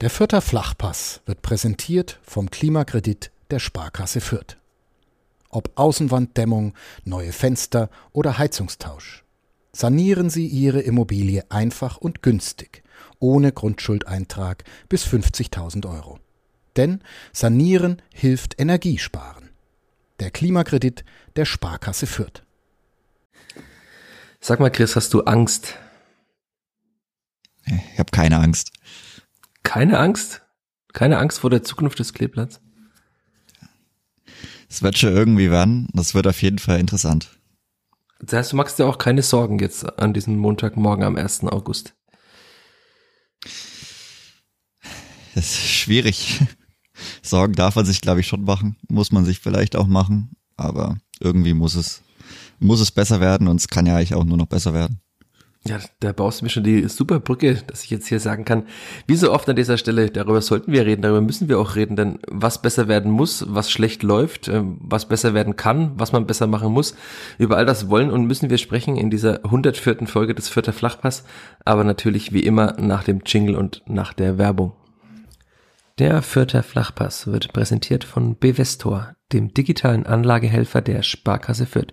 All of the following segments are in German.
Der Fürther Flachpass wird präsentiert vom Klimakredit der Sparkasse Fürth. Ob Außenwanddämmung, neue Fenster oder Heizungstausch. Sanieren Sie Ihre Immobilie einfach und günstig, ohne Grundschuldeintrag bis 50.000 Euro. Denn Sanieren hilft Energiesparen. Der Klimakredit der Sparkasse Fürth. Sag mal, Chris, hast du Angst? Ich habe keine Angst. Keine Angst? Keine Angst vor der Zukunft des Kleeblatts? Es wird schon irgendwie werden. Das wird auf jeden Fall interessant. Das heißt, du machst dir auch keine Sorgen jetzt an diesem Montagmorgen am 1. August. Das ist schwierig. Sorgen darf man sich, glaube ich, schon machen. Muss man sich vielleicht auch machen. Aber irgendwie muss es, muss es besser werden und es kann ja eigentlich auch nur noch besser werden. Ja, da baust du mir schon die super Brücke, dass ich jetzt hier sagen kann, wie so oft an dieser Stelle, darüber sollten wir reden, darüber müssen wir auch reden, denn was besser werden muss, was schlecht läuft, ähm, was besser werden kann, was man besser machen muss, über all das wollen und müssen wir sprechen in dieser 104. Folge des Vierter Flachpass, aber natürlich wie immer nach dem Jingle und nach der Werbung. Der Vierter Flachpass wird präsentiert von Bevestor, dem digitalen Anlagehelfer der Sparkasse Fürth.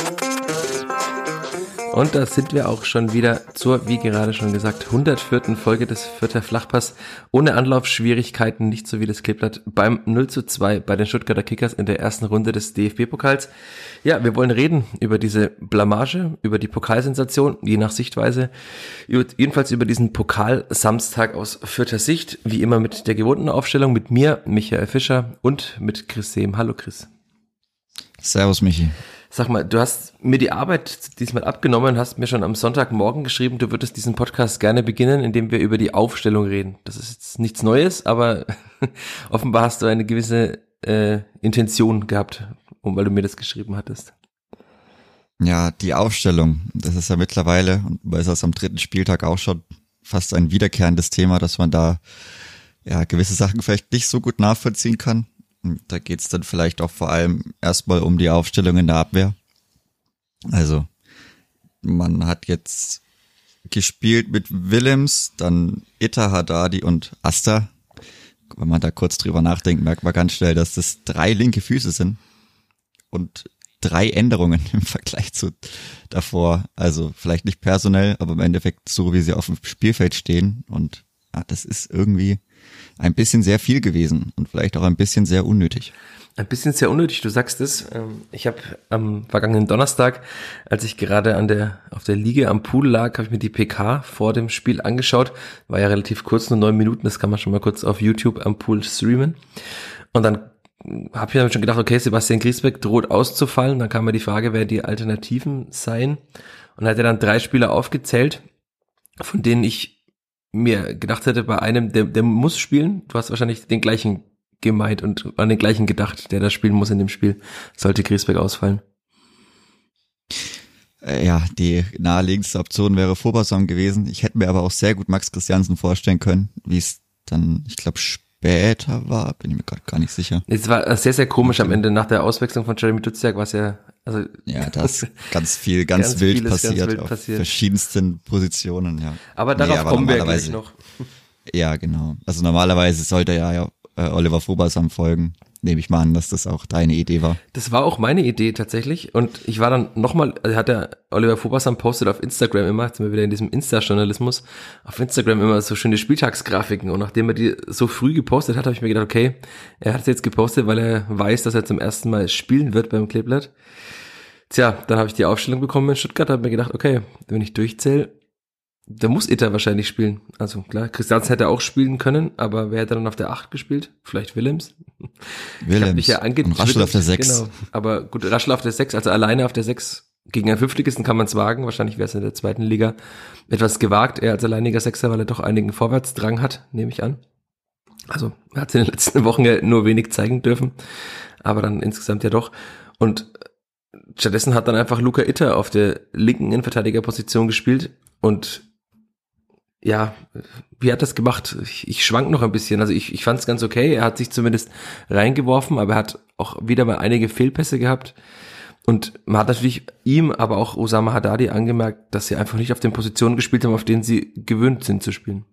Und da sind wir auch schon wieder zur, wie gerade schon gesagt, 104. Folge des Vierter Flachpass. Ohne Anlaufschwierigkeiten, nicht so wie das Kleeblatt beim 0 zu 2 bei den Stuttgarter Kickers in der ersten Runde des DFB-Pokals. Ja, wir wollen reden über diese Blamage, über die Pokalsensation, je nach Sichtweise. Jedenfalls über diesen Pokalsamstag aus vierter Sicht, wie immer mit der gewohnten Aufstellung, mit mir, Michael Fischer und mit Chris Sehm. Hallo Chris. Servus Michi. Sag mal, du hast mir die Arbeit diesmal abgenommen, hast mir schon am Sonntagmorgen geschrieben, du würdest diesen Podcast gerne beginnen, indem wir über die Aufstellung reden. Das ist jetzt nichts Neues, aber offenbar hast du eine gewisse äh, Intention gehabt, um, weil du mir das geschrieben hattest. Ja, die Aufstellung, das ist ja mittlerweile, und weil es am dritten Spieltag auch schon fast ein wiederkehrendes Thema, dass man da ja gewisse Sachen vielleicht nicht so gut nachvollziehen kann. Da geht's dann vielleicht auch vor allem erstmal um die Aufstellung in der Abwehr. Also man hat jetzt gespielt mit Willems, dann Itta, Haddadi und Asta. Wenn man da kurz drüber nachdenkt, merkt man ganz schnell, dass das drei linke Füße sind und drei Änderungen im Vergleich zu davor. Also vielleicht nicht personell, aber im Endeffekt so, wie sie auf dem Spielfeld stehen. Und ja, das ist irgendwie ein bisschen sehr viel gewesen und vielleicht auch ein bisschen sehr unnötig. Ein bisschen sehr unnötig, du sagst es. Ähm, ich habe am vergangenen Donnerstag, als ich gerade an der auf der Liege am Pool lag, habe ich mir die PK vor dem Spiel angeschaut. War ja relativ kurz, nur neun Minuten. Das kann man schon mal kurz auf YouTube am Pool streamen. Und dann habe ich dann schon gedacht, okay, Sebastian Griesbeck droht auszufallen. Dann kam mir die Frage, wer die Alternativen seien. Und hat er dann drei Spieler aufgezählt, von denen ich mir gedacht hätte, bei einem, der, der muss spielen. Du hast wahrscheinlich den gleichen gemeint und an den gleichen gedacht, der das spielen muss in dem Spiel, sollte Griesbeck ausfallen. Äh, ja, die naheliegendste Option wäre Vorbasson gewesen. Ich hätte mir aber auch sehr gut Max Christiansen vorstellen können, wie es dann, ich glaube, später war, bin ich mir gerade gar nicht sicher. Es war sehr, sehr komisch am Ende nach der Auswechslung von Jeremy Duziak, was ja, also. Ja, da ist ganz viel, ganz, ganz wild passiert, ganz wild auf passiert. verschiedensten Positionen, ja. Aber darauf nee, aber kommen wir gleich noch. Ja, genau. Also normalerweise sollte ja, ja äh, Oliver Vobersam folgen nehme ich mal an, dass das auch deine Idee war. Das war auch meine Idee tatsächlich. Und ich war dann nochmal, also hat der Oliver Fobassam postet auf Instagram immer, jetzt sind wir wieder in diesem Insta-Journalismus, auf Instagram immer so schöne Spieltagsgrafiken. Und nachdem er die so früh gepostet hat, habe ich mir gedacht, okay, er hat es jetzt gepostet, weil er weiß, dass er zum ersten Mal spielen wird beim Kleeblatt. Tja, dann habe ich die Aufstellung bekommen in Stuttgart, habe mir gedacht, okay, wenn ich durchzähle, da muss Itter wahrscheinlich spielen. Also klar, Christians hätte auch spielen können, aber wer hätte dann auf der 8 gespielt? Vielleicht Willems? Willems. Ich ja und Raschel auf der 6. Genau. Aber gut, Raschel auf der 6, also alleine auf der 6 gegen einen Fünftligisten kann man es wagen. Wahrscheinlich wäre es in der zweiten Liga etwas gewagt, er als alleiniger Sechser, weil er doch einigen Vorwärtsdrang hat, nehme ich an. Also er hat in den letzten Wochen ja nur wenig zeigen dürfen, aber dann insgesamt ja doch. Und stattdessen hat dann einfach Luca Itter auf der linken Innenverteidigerposition gespielt und ja, wie hat das gemacht? Ich, ich schwank noch ein bisschen. Also ich, ich fand es ganz okay. Er hat sich zumindest reingeworfen, aber er hat auch wieder mal einige Fehlpässe gehabt. Und man hat natürlich ihm, aber auch Osama Haddadi angemerkt, dass sie einfach nicht auf den Positionen gespielt haben, auf denen sie gewöhnt sind zu spielen.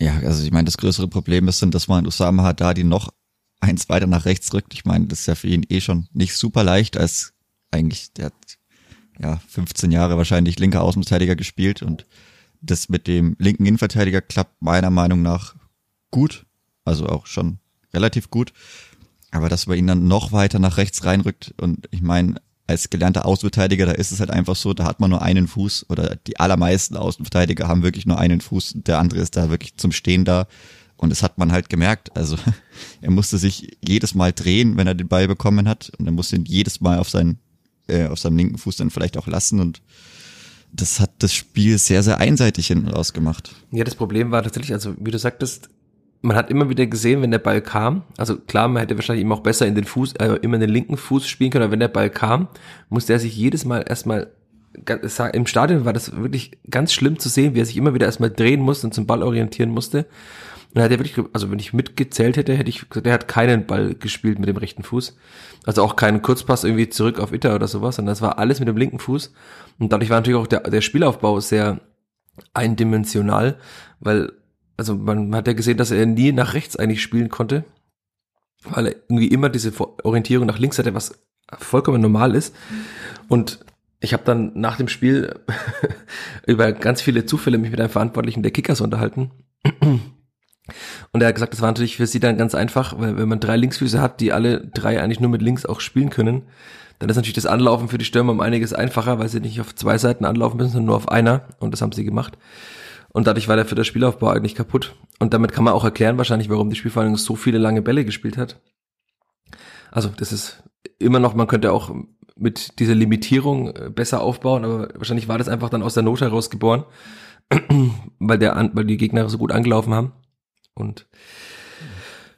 Ja, also ich meine, das größere Problem ist dann, dass man Osama Haddadi noch eins weiter nach rechts rückt. Ich meine, das ist ja für ihn eh schon nicht super leicht, als eigentlich, der hat ja 15 Jahre wahrscheinlich linker Außenverteidiger gespielt und das mit dem linken Innenverteidiger klappt meiner Meinung nach gut, also auch schon relativ gut. Aber dass man ihn dann noch weiter nach rechts reinrückt und ich meine, als gelernter Außenverteidiger, da ist es halt einfach so, da hat man nur einen Fuß oder die allermeisten Außenverteidiger haben wirklich nur einen Fuß, der andere ist da wirklich zum Stehen da. Und das hat man halt gemerkt. Also er musste sich jedes Mal drehen, wenn er den Ball bekommen hat. Und er musste ihn jedes Mal auf seinen, äh, auf seinem linken Fuß dann vielleicht auch lassen. Und das hat das Spiel sehr, sehr einseitig hinten rausgemacht. Ja, das Problem war tatsächlich, also wie du sagtest, man hat immer wieder gesehen, wenn der Ball kam, also klar, man hätte wahrscheinlich ihm auch besser in den Fuß, äh, immer in den linken Fuß spielen können, aber wenn der Ball kam, musste er sich jedes Mal erstmal im Stadion war das wirklich ganz schlimm zu sehen, wie er sich immer wieder erstmal drehen musste und zum Ball orientieren musste. Und er hat ja wirklich, also wenn ich mitgezählt hätte, hätte ich gesagt, er hat keinen Ball gespielt mit dem rechten Fuß. Also auch keinen Kurzpass irgendwie zurück auf Itter oder sowas, sondern das war alles mit dem linken Fuß. Und dadurch war natürlich auch der, der Spielaufbau sehr eindimensional, weil also man hat ja gesehen, dass er nie nach rechts eigentlich spielen konnte, weil er irgendwie immer diese Orientierung nach links hatte, was vollkommen normal ist. Und ich habe dann nach dem Spiel über ganz viele Zufälle mich mit einem Verantwortlichen der Kickers unterhalten. Und er hat gesagt, das war natürlich für sie dann ganz einfach, weil wenn man drei Linksfüße hat, die alle drei eigentlich nur mit links auch spielen können, dann ist natürlich das Anlaufen für die Stürmer um einiges einfacher, weil sie nicht auf zwei Seiten anlaufen müssen, sondern nur auf einer. Und das haben sie gemacht. Und dadurch war der für das Spielaufbau eigentlich kaputt. Und damit kann man auch erklären wahrscheinlich, warum die Spielverhandlung so viele lange Bälle gespielt hat. Also das ist immer noch, man könnte auch mit dieser Limitierung äh, besser aufbauen, aber wahrscheinlich war das einfach dann aus der Not heraus geboren, weil der, weil die Gegner so gut angelaufen haben. Und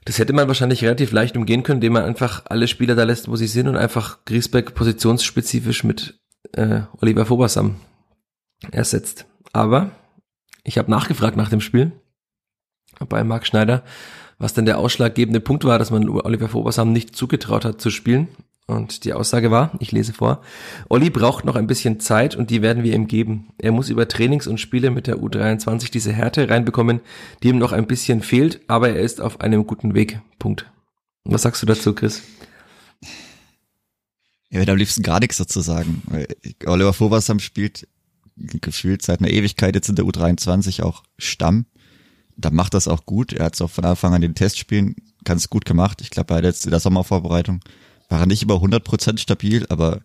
das hätte man wahrscheinlich relativ leicht umgehen können, indem man einfach alle Spieler da lässt, wo sie sind und einfach Griesbeck positionsspezifisch mit äh, Oliver Fobersam ersetzt. Aber ich habe nachgefragt nach dem Spiel bei Marc Schneider, was denn der ausschlaggebende Punkt war, dass man Oliver Fobersam nicht zugetraut hat zu spielen. Und die Aussage war, ich lese vor, Olli braucht noch ein bisschen Zeit und die werden wir ihm geben. Er muss über Trainings und Spiele mit der U23 diese Härte reinbekommen, die ihm noch ein bisschen fehlt, aber er ist auf einem guten Weg. Punkt. Was sagst du dazu, Chris? Ich werde am liebsten gar nichts dazu sagen. Oliver Fobersam spielt gefühlt seit einer Ewigkeit jetzt in der U23 auch Stamm. Da macht das auch gut. Er hat es auch von Anfang an den Testspielen ganz gut gemacht. Ich glaube, er hat jetzt in der Sommervorbereitung war nicht über 100% stabil, aber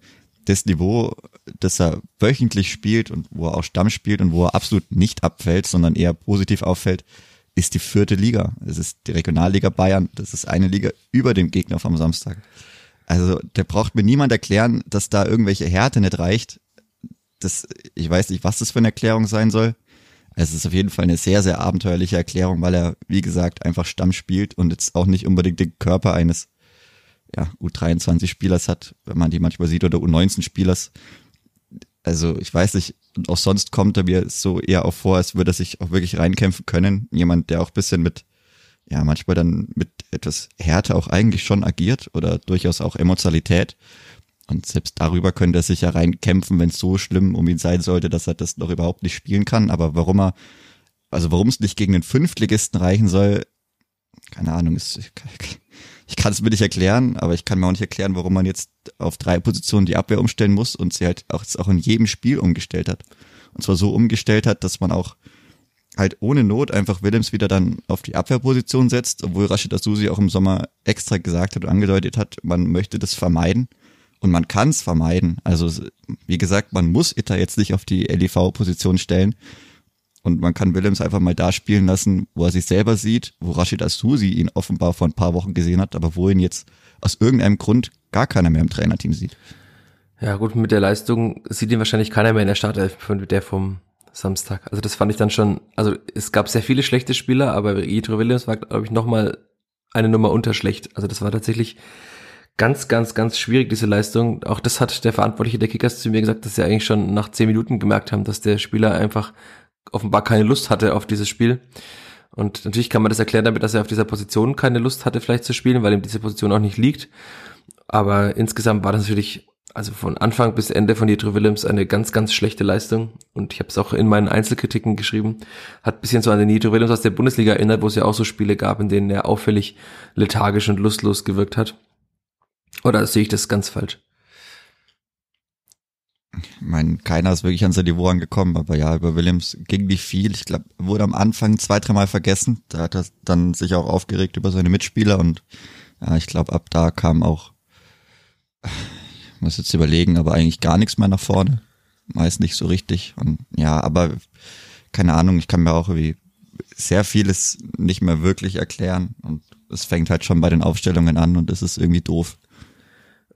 das Niveau, das er wöchentlich spielt und wo er auch Stamm spielt und wo er absolut nicht abfällt, sondern eher positiv auffällt, ist die vierte Liga. Es ist die Regionalliga Bayern. Das ist eine Liga über dem Gegner vom Samstag. Also, der braucht mir niemand erklären, dass da irgendwelche Härte nicht reicht das, ich weiß nicht, was das für eine Erklärung sein soll. Es ist auf jeden Fall eine sehr, sehr abenteuerliche Erklärung, weil er, wie gesagt, einfach Stamm spielt und jetzt auch nicht unbedingt den Körper eines ja, U23-Spielers hat, wenn man die manchmal sieht, oder U19-Spielers. Also ich weiß nicht, auch sonst kommt er mir so eher auch vor, als würde er sich auch wirklich reinkämpfen können. Jemand, der auch bisschen mit, ja, manchmal dann mit etwas Härte auch eigentlich schon agiert oder durchaus auch Emotionalität. Und selbst darüber könnte er sich ja reinkämpfen, wenn es so schlimm um ihn sein sollte, dass er das noch überhaupt nicht spielen kann. Aber warum er, also warum es nicht gegen den Fünftligisten reichen soll, keine Ahnung, ist, ich kann es mir nicht erklären, aber ich kann mir auch nicht erklären, warum man jetzt auf drei Positionen die Abwehr umstellen muss und sie halt auch, auch in jedem Spiel umgestellt hat. Und zwar so umgestellt hat, dass man auch halt ohne Not einfach Willems wieder dann auf die Abwehrposition setzt, obwohl Rashid Asusi auch im Sommer extra gesagt hat und angedeutet hat, man möchte das vermeiden. Und man kann es vermeiden. Also wie gesagt, man muss Itter jetzt nicht auf die LEV-Position stellen. Und man kann Willems einfach mal da spielen lassen, wo er sich selber sieht, wo Rashid Asusi ihn offenbar vor ein paar Wochen gesehen hat, aber wo ihn jetzt aus irgendeinem Grund gar keiner mehr im Trainerteam sieht. Ja gut, mit der Leistung sieht ihn wahrscheinlich keiner mehr in der Startelf, der vom Samstag. Also das fand ich dann schon, also es gab sehr viele schlechte Spieler, aber Jethro Williams war, glaube ich, nochmal eine Nummer unter schlecht. Also das war tatsächlich ganz, ganz, ganz schwierig, diese Leistung. Auch das hat der Verantwortliche der Kickers zu mir gesagt, dass sie eigentlich schon nach zehn Minuten gemerkt haben, dass der Spieler einfach offenbar keine Lust hatte auf dieses Spiel. Und natürlich kann man das erklären damit, dass er auf dieser Position keine Lust hatte, vielleicht zu spielen, weil ihm diese Position auch nicht liegt. Aber insgesamt war das natürlich, also von Anfang bis Ende von Jethro Willems eine ganz, ganz schlechte Leistung. Und ich habe es auch in meinen Einzelkritiken geschrieben. Hat bisschen so an den Jethro Willems aus der Bundesliga erinnert, wo es ja auch so Spiele gab, in denen er auffällig lethargisch und lustlos gewirkt hat. Oder sehe ich das ganz falsch? Ich meine, keiner ist wirklich an sein Niveau angekommen, aber ja, über Williams ging nicht viel. Ich glaube, wurde am Anfang zwei, dreimal vergessen. Da hat er dann sich auch aufgeregt über seine Mitspieler und ja, ich glaube, ab da kam auch, ich muss jetzt überlegen, aber eigentlich gar nichts mehr nach vorne. Meist nicht so richtig. Und ja, aber keine Ahnung, ich kann mir auch irgendwie sehr vieles nicht mehr wirklich erklären und es fängt halt schon bei den Aufstellungen an und das ist irgendwie doof.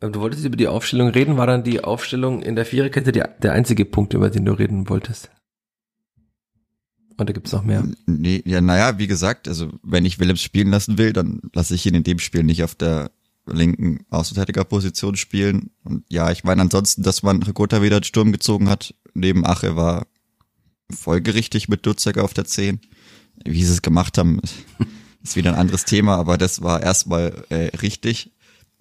Du wolltest über die Aufstellung reden, war dann die Aufstellung in der Viererkette die, der einzige Punkt, über den du reden wolltest? Oder gibt's noch mehr? Nee, ja, naja, wie gesagt, also wenn ich Willems spielen lassen will, dann lasse ich ihn in dem Spiel nicht auf der linken Außenverteidigerposition spielen. Und ja, ich meine ansonsten, dass man Ricotta wieder den Sturm gezogen hat, neben Ache war folgerichtig mit Dutzek auf der 10. Wie sie es gemacht haben, ist wieder ein anderes Thema, aber das war erstmal äh, richtig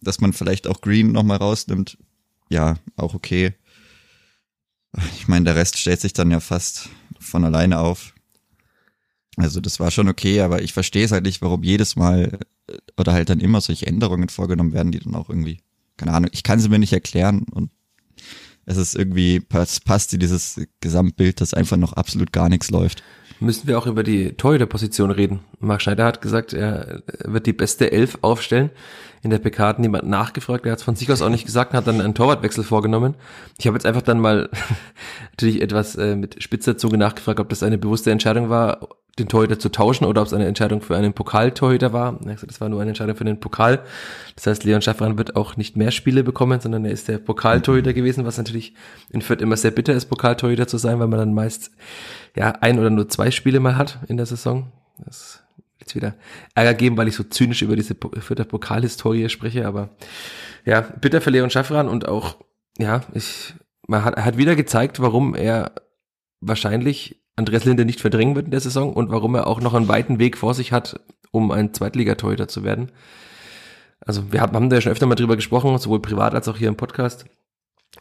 dass man vielleicht auch Green nochmal rausnimmt, ja, auch okay. Ich meine, der Rest stellt sich dann ja fast von alleine auf. Also das war schon okay, aber ich verstehe es halt nicht, warum jedes Mal äh, oder halt dann immer solche Änderungen vorgenommen werden, die dann auch irgendwie, keine Ahnung, ich kann sie mir nicht erklären und es ist irgendwie, passt, passt dieses Gesamtbild, dass einfach noch absolut gar nichts läuft müssen wir auch über die Torhüter-Position reden. Marc Schneider hat gesagt, er wird die beste Elf aufstellen. In der PK hat niemand nachgefragt, er hat es von sich aus auch nicht gesagt, hat dann einen Torwartwechsel vorgenommen. Ich habe jetzt einfach dann mal natürlich etwas äh, mit spitzer Zunge nachgefragt, ob das eine bewusste Entscheidung war, den Torhüter zu tauschen oder ob es eine Entscheidung für einen Pokaltorhüter war. Das war nur eine Entscheidung für den Pokal. Das heißt, Leon Schaffran wird auch nicht mehr Spiele bekommen, sondern er ist der Pokaltorhüter gewesen, was natürlich in Fürth immer sehr bitter ist, Pokaltorhüter zu sein, weil man dann meist ja ein oder nur zwei Spiele mal hat in der Saison. Das jetzt wieder Ärger geben, weil ich so zynisch über diese Fürther Pokalhistorie spreche, aber ja, bitter für Leon Schaffran und auch, ja, ich, man hat, er hat wieder gezeigt, warum er wahrscheinlich Andreas Linde nicht verdrängen wird in der Saison und warum er auch noch einen weiten Weg vor sich hat, um ein Zweitligatorhüter zu werden. Also wir haben, da ja schon öfter mal drüber gesprochen, sowohl privat als auch hier im Podcast.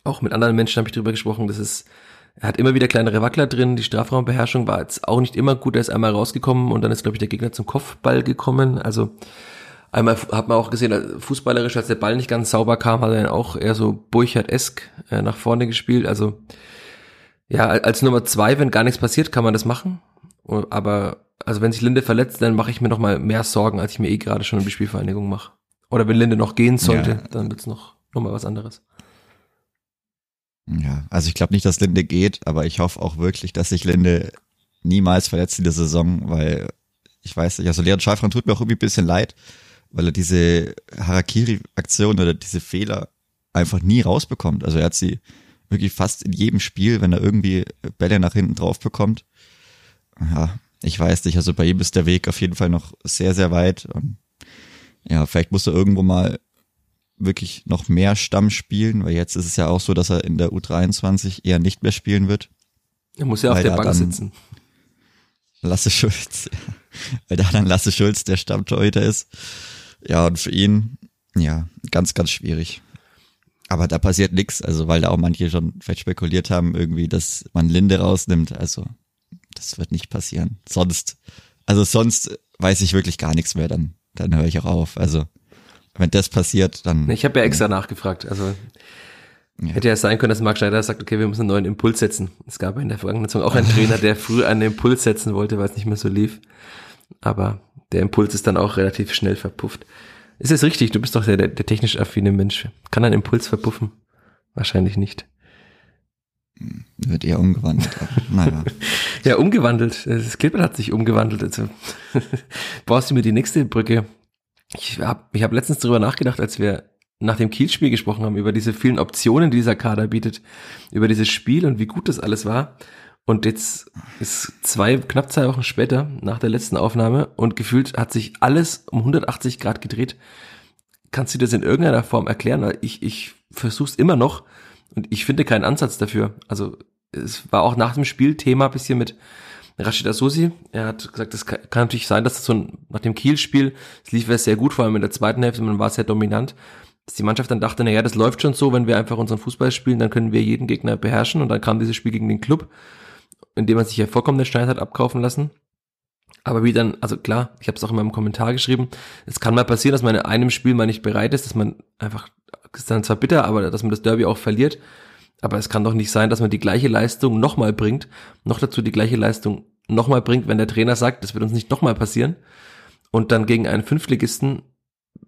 Auch mit anderen Menschen habe ich drüber gesprochen. Das ist, er hat immer wieder kleinere Wackler drin. Die Strafraumbeherrschung war jetzt auch nicht immer gut. Er ist einmal rausgekommen und dann ist, glaube ich, der Gegner zum Kopfball gekommen. Also einmal hat man auch gesehen, fußballerisch, als der Ball nicht ganz sauber kam, hat er dann auch eher so Burchard-esk äh, nach vorne gespielt. Also ja, als Nummer zwei, wenn gar nichts passiert, kann man das machen. Aber also wenn sich Linde verletzt, dann mache ich mir noch mal mehr Sorgen, als ich mir eh gerade schon um die Spielvereinigung mache. Oder wenn Linde noch gehen sollte, ja. dann wird's noch noch mal was anderes. Ja, also ich glaube nicht, dass Linde geht, aber ich hoffe auch wirklich, dass sich Linde niemals verletzt in der Saison, weil ich weiß nicht, also Leon Schalfran tut mir auch irgendwie ein bisschen leid, weil er diese Harakiri-Aktion oder diese Fehler einfach nie rausbekommt. Also er hat sie wirklich fast in jedem Spiel, wenn er irgendwie Bälle nach hinten drauf bekommt. Ja, ich weiß nicht, also bei ihm ist der Weg auf jeden Fall noch sehr, sehr weit. Und ja, vielleicht muss er irgendwo mal wirklich noch mehr Stamm spielen, weil jetzt ist es ja auch so, dass er in der U23 eher nicht mehr spielen wird. Er muss ja auf der Bank sitzen. Lasse Schulz, weil da dann Lasse Schulz der Stammtorhüter ist. Ja, und für ihn, ja, ganz, ganz schwierig. Aber da passiert nichts, also weil da auch manche schon vielleicht spekuliert haben, irgendwie, dass man Linde rausnimmt. Also das wird nicht passieren. Sonst, also sonst weiß ich wirklich gar nichts mehr, dann, dann höre ich auch auf. Also wenn das passiert, dann. Ich habe ja extra ja. nachgefragt. Also ja. hätte ja sein können, dass Marc Schneider sagt, okay, wir müssen einen neuen Impuls setzen. Es gab in der vergangenen Saison auch einen Trainer, der früh einen Impuls setzen wollte, weil es nicht mehr so lief. Aber der Impuls ist dann auch relativ schnell verpufft. Ist es richtig? Du bist doch der, der, der technisch affine Mensch. Kann ein Impuls verpuffen? Wahrscheinlich nicht. Wird eher umgewandelt. naja. ja, umgewandelt. Das Klippert hat sich umgewandelt. Also brauchst du mir die nächste Brücke. Ich habe ich hab letztens darüber nachgedacht, als wir nach dem Kielspiel gesprochen haben, über diese vielen Optionen, die dieser Kader bietet, über dieses Spiel und wie gut das alles war. Und jetzt ist zwei, knapp zwei Wochen später, nach der letzten Aufnahme, und gefühlt hat sich alles um 180 Grad gedreht. Kannst du das in irgendeiner Form erklären? Ich, ich versuch's immer noch und ich finde keinen Ansatz dafür. Also es war auch nach dem Spiel Thema bisschen mit Rashid Asusi. Er hat gesagt, es kann, kann, natürlich sein, dass das so ein, nach dem Kiel-Spiel, es lief sehr gut, vor allem in der zweiten Hälfte, man war sehr dominant, dass die Mannschaft dann dachte, naja, das läuft schon so, wenn wir einfach unseren Fußball spielen, dann können wir jeden Gegner beherrschen und dann kam dieses Spiel gegen den Club in dem man sich ja vollkommen den Stein hat abkaufen lassen. Aber wie dann, also klar, ich habe es auch in meinem Kommentar geschrieben, es kann mal passieren, dass man in einem Spiel mal nicht bereit ist, dass man einfach, ist dann zwar bitter, aber dass man das Derby auch verliert. Aber es kann doch nicht sein, dass man die gleiche Leistung nochmal bringt, noch dazu die gleiche Leistung nochmal bringt, wenn der Trainer sagt, das wird uns nicht nochmal passieren. Und dann gegen einen Fünftligisten,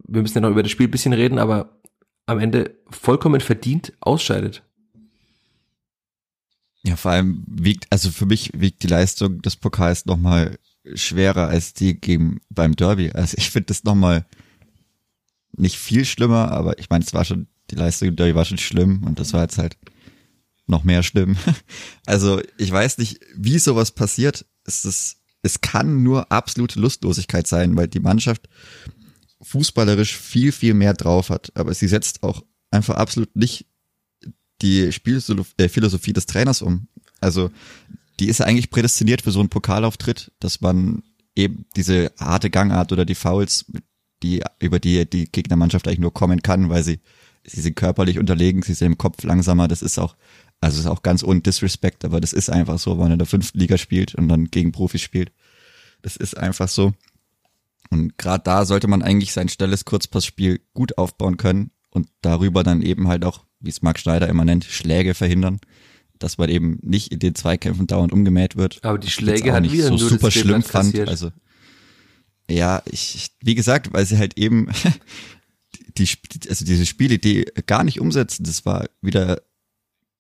wir müssen ja noch über das Spiel ein bisschen reden, aber am Ende vollkommen verdient ausscheidet. Ja, vor allem wiegt, also für mich wiegt die Leistung des Pokals nochmal schwerer als die gegen beim Derby. Also ich finde das nochmal nicht viel schlimmer, aber ich meine, es war schon, die Leistung im Derby war schon schlimm und das war jetzt halt noch mehr schlimm. Also ich weiß nicht, wie sowas passiert. Es ist, es kann nur absolute Lustlosigkeit sein, weil die Mannschaft fußballerisch viel, viel mehr drauf hat. Aber sie setzt auch einfach absolut nicht die Spielphilosophie des Trainers um. Also die ist ja eigentlich prädestiniert für so einen Pokalauftritt, dass man eben diese harte Gangart oder die Fouls, die über die die Gegnermannschaft eigentlich nur kommen kann, weil sie sie sind körperlich unterlegen, sie sind im Kopf langsamer. Das ist auch also ist auch ganz ohne Disrespect, aber das ist einfach so, wenn man in der fünften Liga spielt und dann gegen Profis spielt. Das ist einfach so. Und gerade da sollte man eigentlich sein schnelles Kurzpassspiel gut aufbauen können und darüber dann eben halt auch wie es Marc Schneider immer nennt, Schläge verhindern, dass man eben nicht in den Zweikämpfen dauernd umgemäht wird. Aber die Schläge hat nicht wieder so super schlimm fand. Also ja, ich, wie gesagt, weil sie halt eben die, also diese Spielidee gar nicht umsetzen. Das war wieder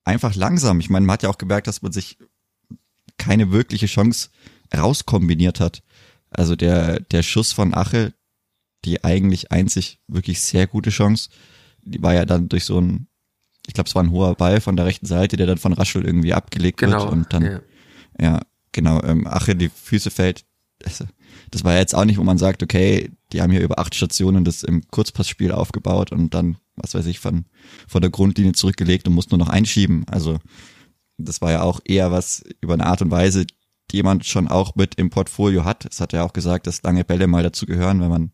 einfach langsam. Ich meine, man hat ja auch gemerkt, dass man sich keine wirkliche Chance rauskombiniert hat. Also der, der Schuss von Ache, die eigentlich einzig wirklich sehr gute Chance, die war ja dann durch so ein ich glaube, es war ein hoher Ball von der rechten Seite, der dann von Raschel irgendwie abgelegt genau, wird und dann, ja, ja genau, ähm, Ache die Füße fällt. Das, das war jetzt auch nicht, wo man sagt, okay, die haben hier über acht Stationen das im Kurzpassspiel aufgebaut und dann, was weiß ich, von, von der Grundlinie zurückgelegt und muss nur noch einschieben. Also das war ja auch eher was über eine Art und Weise, die jemand schon auch mit im Portfolio hat. Es hat ja auch gesagt, dass lange Bälle mal dazu gehören, wenn man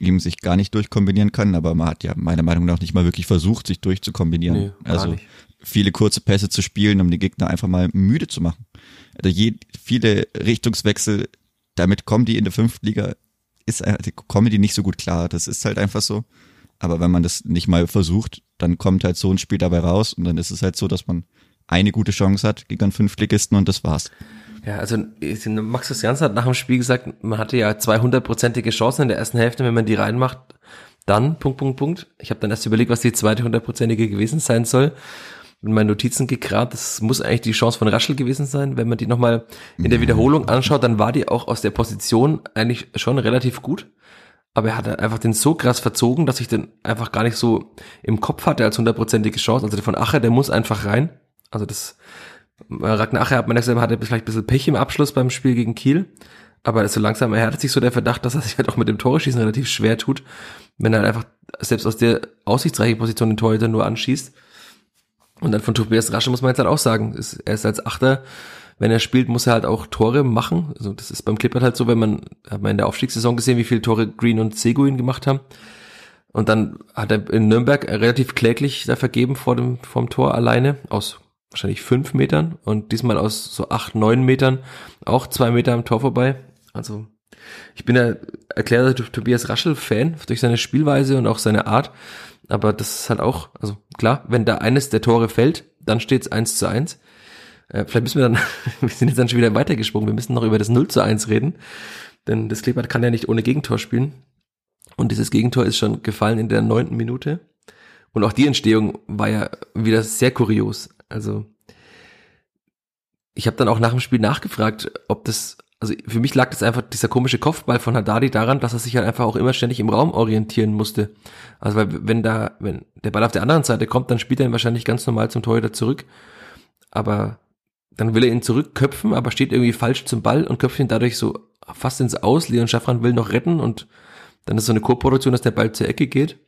ihm sich gar nicht durchkombinieren kann, aber man hat ja meiner Meinung nach nicht mal wirklich versucht, sich durchzukombinieren. Nee, also nicht. viele kurze Pässe zu spielen, um die Gegner einfach mal müde zu machen. Also je, viele Richtungswechsel, damit kommen die in der fünften Liga, ist, kommen die nicht so gut klar. Das ist halt einfach so. Aber wenn man das nicht mal versucht, dann kommt halt so ein Spiel dabei raus und dann ist es halt so, dass man eine gute Chance hat gegen einen Fünftligisten und das war's. Ja, also Max Christians hat nach dem Spiel gesagt, man hatte ja 200-prozentige Chancen in der ersten Hälfte, wenn man die reinmacht, dann, Punkt, Punkt, Punkt. Ich habe dann erst überlegt, was die zweite hundertprozentige gewesen sein soll. Mit meinen Notizen gekramt, das muss eigentlich die Chance von Raschel gewesen sein. Wenn man die nochmal in der Wiederholung anschaut, dann war die auch aus der Position eigentlich schon relativ gut. Aber er hat einfach den so krass verzogen, dass ich den einfach gar nicht so im Kopf hatte als hundertprozentige Chance. Also der von Acher, der muss einfach rein. Also das Ragnar hat man gesagt, hatte vielleicht ein bisschen Pech im Abschluss beim Spiel gegen Kiel. Aber so langsam erhärtet sich so der Verdacht, dass er sich halt auch mit dem Tore-Schießen relativ schwer tut, wenn er halt einfach selbst aus der aussichtsreichen Position den Torhüter nur anschießt. Und dann von Tobias Rasche muss man jetzt halt auch sagen, er ist als Achter, wenn er spielt, muss er halt auch Tore machen. Also das ist beim Clippert halt so, wenn man, hat man in der Aufstiegssaison gesehen, wie viele Tore Green und Seguin gemacht haben. Und dann hat er in Nürnberg relativ kläglich da vergeben vor dem, vom Tor alleine, aus wahrscheinlich fünf Metern und diesmal aus so acht, neun Metern auch zwei Meter am Tor vorbei. Also ich bin ja erklärter Tobias Raschel-Fan durch seine Spielweise und auch seine Art. Aber das ist halt auch, also klar, wenn da eines der Tore fällt, dann steht es eins zu eins. Äh, vielleicht müssen wir dann, wir sind jetzt dann schon wieder weitergesprungen, wir müssen noch über das 0 zu 1 reden. Denn das Kleeblatt kann ja nicht ohne Gegentor spielen. Und dieses Gegentor ist schon gefallen in der neunten Minute. Und auch die Entstehung war ja wieder sehr kurios. Also ich habe dann auch nach dem Spiel nachgefragt, ob das, also für mich lag das einfach dieser komische Kopfball von Haddadi daran, dass er sich halt einfach auch immer ständig im Raum orientieren musste. Also weil wenn da, wenn der Ball auf der anderen Seite kommt, dann spielt er ihn wahrscheinlich ganz normal zum Torhüter zurück. Aber dann will er ihn zurückköpfen, aber steht irgendwie falsch zum Ball und köpft ihn dadurch so fast ins Aus. Leon Schaffran will noch retten und dann ist so eine Co-Produktion, dass der Ball zur Ecke geht.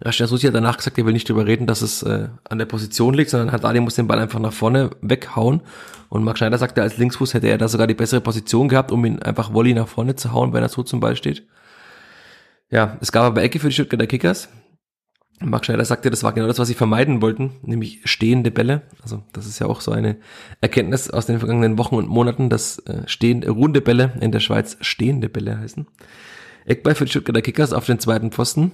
Rashid Susi hat danach gesagt, er will nicht drüber reden, dass es äh, an der Position liegt, sondern Haddadi muss den Ball einfach nach vorne weghauen. Und Marc Schneider sagte, als Linksfuß hätte er da sogar die bessere Position gehabt, um ihn einfach Volley nach vorne zu hauen, wenn er so zum Ball steht. Ja, es gab aber Ecke für die Stuttgarter Kickers. Marc Schneider sagte, das war genau das, was sie vermeiden wollten, nämlich stehende Bälle. Also das ist ja auch so eine Erkenntnis aus den vergangenen Wochen und Monaten, dass äh, stehende, ruhende Bälle in der Schweiz stehende Bälle heißen. Eckball für die Stuttgarter Kickers auf den zweiten Pfosten.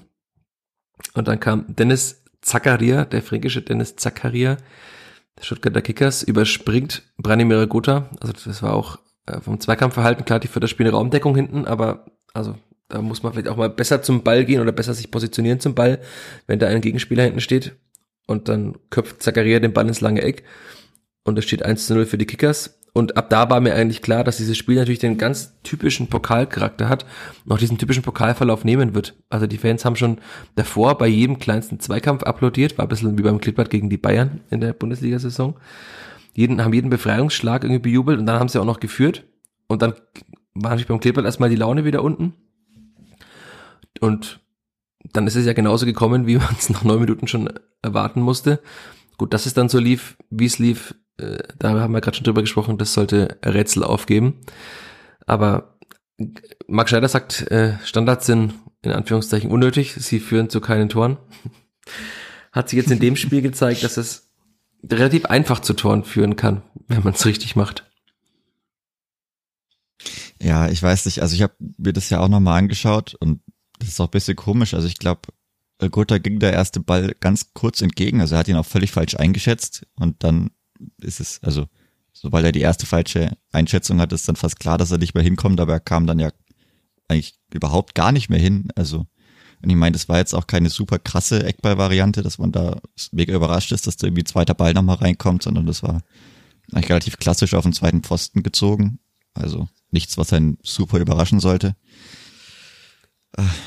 Und dann kam Dennis Zakaria, der fränkische Dennis Zakaria, der Stuttgarter Kickers, überspringt Branimir Gotha. Also das war auch äh, vom Zweikampfverhalten klar, die für das Spiel eine Raumdeckung hinten, aber also da muss man vielleicht auch mal besser zum Ball gehen oder besser sich positionieren zum Ball, wenn da ein Gegenspieler hinten steht. Und dann köpft Zakaria den Ball ins lange Eck. Und es steht 1 zu 0 für die Kickers. Und ab da war mir eigentlich klar, dass dieses Spiel natürlich den ganz typischen Pokalcharakter hat und auch diesen typischen Pokalverlauf nehmen wird. Also die Fans haben schon davor bei jedem kleinsten Zweikampf applaudiert, war ein bisschen wie beim Klippert gegen die Bayern in der Bundesliga-Saison. Jeden, haben jeden Befreiungsschlag irgendwie bejubelt und dann haben sie auch noch geführt. Und dann war natürlich beim Klippert erstmal die Laune wieder unten. Und dann ist es ja genauso gekommen, wie man es nach neun Minuten schon erwarten musste. Gut, dass es dann so lief, wie es lief, äh, da haben wir gerade schon drüber gesprochen, das sollte Rätsel aufgeben. Aber Marc Schneider sagt, äh, Standards sind in Anführungszeichen unnötig, sie führen zu keinen Toren. Hat sich jetzt in dem Spiel gezeigt, dass es relativ einfach zu Toren führen kann, wenn man es richtig macht. Ja, ich weiß nicht, also ich habe mir das ja auch nochmal angeschaut und das ist auch ein bisschen komisch. Also ich glaube, Gotha ging der erste Ball ganz kurz entgegen, also er hat ihn auch völlig falsch eingeschätzt und dann ist es, also sobald er die erste falsche Einschätzung hat, ist dann fast klar, dass er nicht mehr hinkommt, aber er kam dann ja eigentlich überhaupt gar nicht mehr hin. Also, und ich meine, das war jetzt auch keine super krasse Eckball-Variante, dass man da mega überrascht ist, dass da irgendwie zweiter Ball nochmal reinkommt, sondern das war eigentlich relativ klassisch auf den zweiten Pfosten gezogen. Also nichts, was einen super überraschen sollte.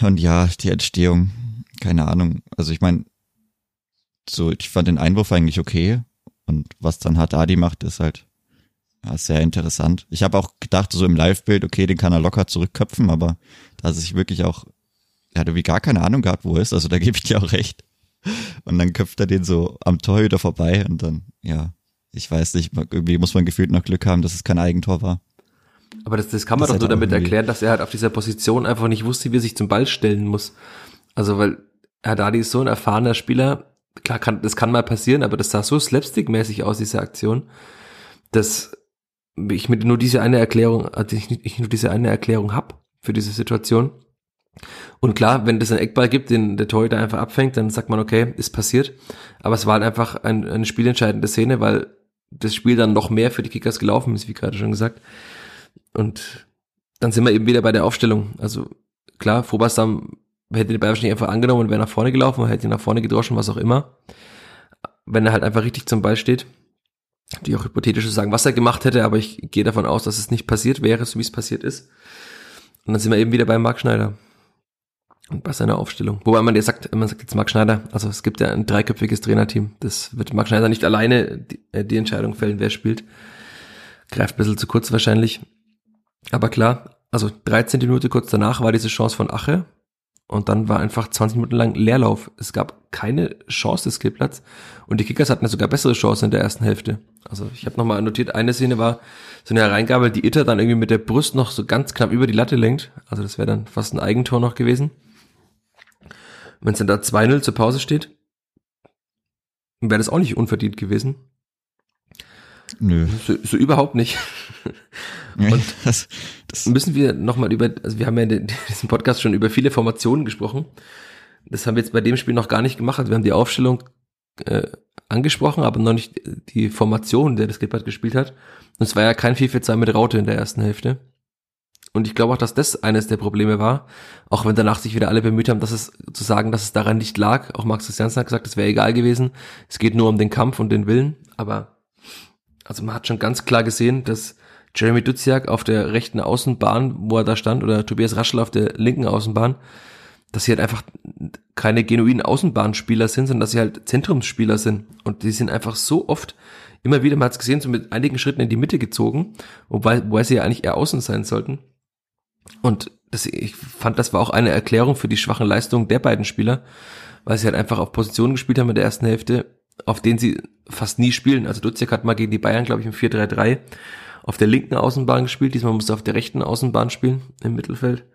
Und ja, die Entstehung, keine Ahnung. Also ich meine, so, ich fand den Einwurf eigentlich okay. Und was dann Haddadi macht, ist halt ja, sehr interessant. Ich habe auch gedacht, so im Live-Bild, okay, den kann er locker zurückköpfen, aber da hat sich wirklich auch, er hat irgendwie gar keine Ahnung gehabt, wo er ist, also da gebe ich dir auch recht. Und dann köpft er den so am Torhüter vorbei und dann, ja, ich weiß nicht, irgendwie muss man gefühlt noch Glück haben, dass es kein Eigentor war. Aber das, das kann man das doch nur damit erklären, dass er halt auf dieser Position einfach nicht wusste, wie er sich zum Ball stellen muss. Also, weil Haddadi ist so ein erfahrener Spieler, klar, kann, das kann mal passieren, aber das sah so slapstick-mäßig aus, diese Aktion, dass ich mit nur diese eine Erklärung, also ich, ich nur diese eine Erklärung hab für diese Situation. Und klar, wenn es einen Eckball gibt, den der Torhüter einfach abfängt, dann sagt man, okay, ist passiert. Aber es war halt einfach ein, eine spielentscheidende Szene, weil das Spiel dann noch mehr für die Kickers gelaufen ist, wie gerade schon gesagt. Und dann sind wir eben wieder bei der Aufstellung. Also klar, Phobasam hätte den Ball wahrscheinlich einfach angenommen und wäre nach vorne gelaufen, hätte ihn nach vorne gedroschen, was auch immer. Wenn er halt einfach richtig zum Ball steht. Die auch hypothetisch sagen, was er gemacht hätte, aber ich gehe davon aus, dass es nicht passiert wäre, so wie es passiert ist. Und dann sind wir eben wieder bei Marc Schneider. Und bei seiner Aufstellung. Wobei man jetzt sagt, man sagt jetzt Marc Schneider, also es gibt ja ein dreiköpfiges Trainerteam. Das wird Marc Schneider nicht alleine die, äh, die Entscheidung fällen, wer spielt. Greift ein bisschen zu kurz wahrscheinlich. Aber klar, also 13. Minute kurz danach war diese Chance von Ache, und dann war einfach 20 Minuten lang Leerlauf. Es gab keine Chance des Skillplatz. Und die Kickers hatten ja sogar bessere Chancen in der ersten Hälfte. Also ich habe nochmal notiert, eine Szene war so eine Hereingabe, die Itter dann irgendwie mit der Brust noch so ganz knapp über die Latte lenkt. Also das wäre dann fast ein Eigentor noch gewesen. Wenn es dann da 2-0 zur Pause steht, wäre das auch nicht unverdient gewesen. Nö. So, so überhaupt nicht. Und das, das müssen wir nochmal über, also wir haben ja in diesem Podcast schon über viele Formationen gesprochen. Das haben wir jetzt bei dem Spiel noch gar nicht gemacht. Also wir haben die Aufstellung äh, angesprochen, aber noch nicht die Formation, der das Gilbert gespielt hat. Und es war ja kein 4-4-2 mit Raute in der ersten Hälfte. Und ich glaube auch, dass das eines der Probleme war, auch wenn danach sich wieder alle bemüht haben, dass es zu sagen, dass es daran nicht lag. Auch Max Christiansen hat gesagt, es wäre egal gewesen. Es geht nur um den Kampf und den Willen. Aber also man hat schon ganz klar gesehen, dass Jeremy Duziak auf der rechten Außenbahn, wo er da stand, oder Tobias Raschel auf der linken Außenbahn, dass sie halt einfach keine genuinen Außenbahnspieler sind, sondern dass sie halt Zentrumsspieler sind. Und die sind einfach so oft, immer wieder, man hat es gesehen, so mit einigen Schritten in die Mitte gezogen, wobei, wobei sie ja eigentlich eher außen sein sollten. Und das, ich fand, das war auch eine Erklärung für die schwachen Leistungen der beiden Spieler, weil sie halt einfach auf Positionen gespielt haben in der ersten Hälfte, auf denen sie fast nie spielen. Also Duziak hat mal gegen die Bayern, glaube ich, im 4-3-3 auf der linken Außenbahn gespielt. Diesmal musste er auf der rechten Außenbahn spielen, im Mittelfeld.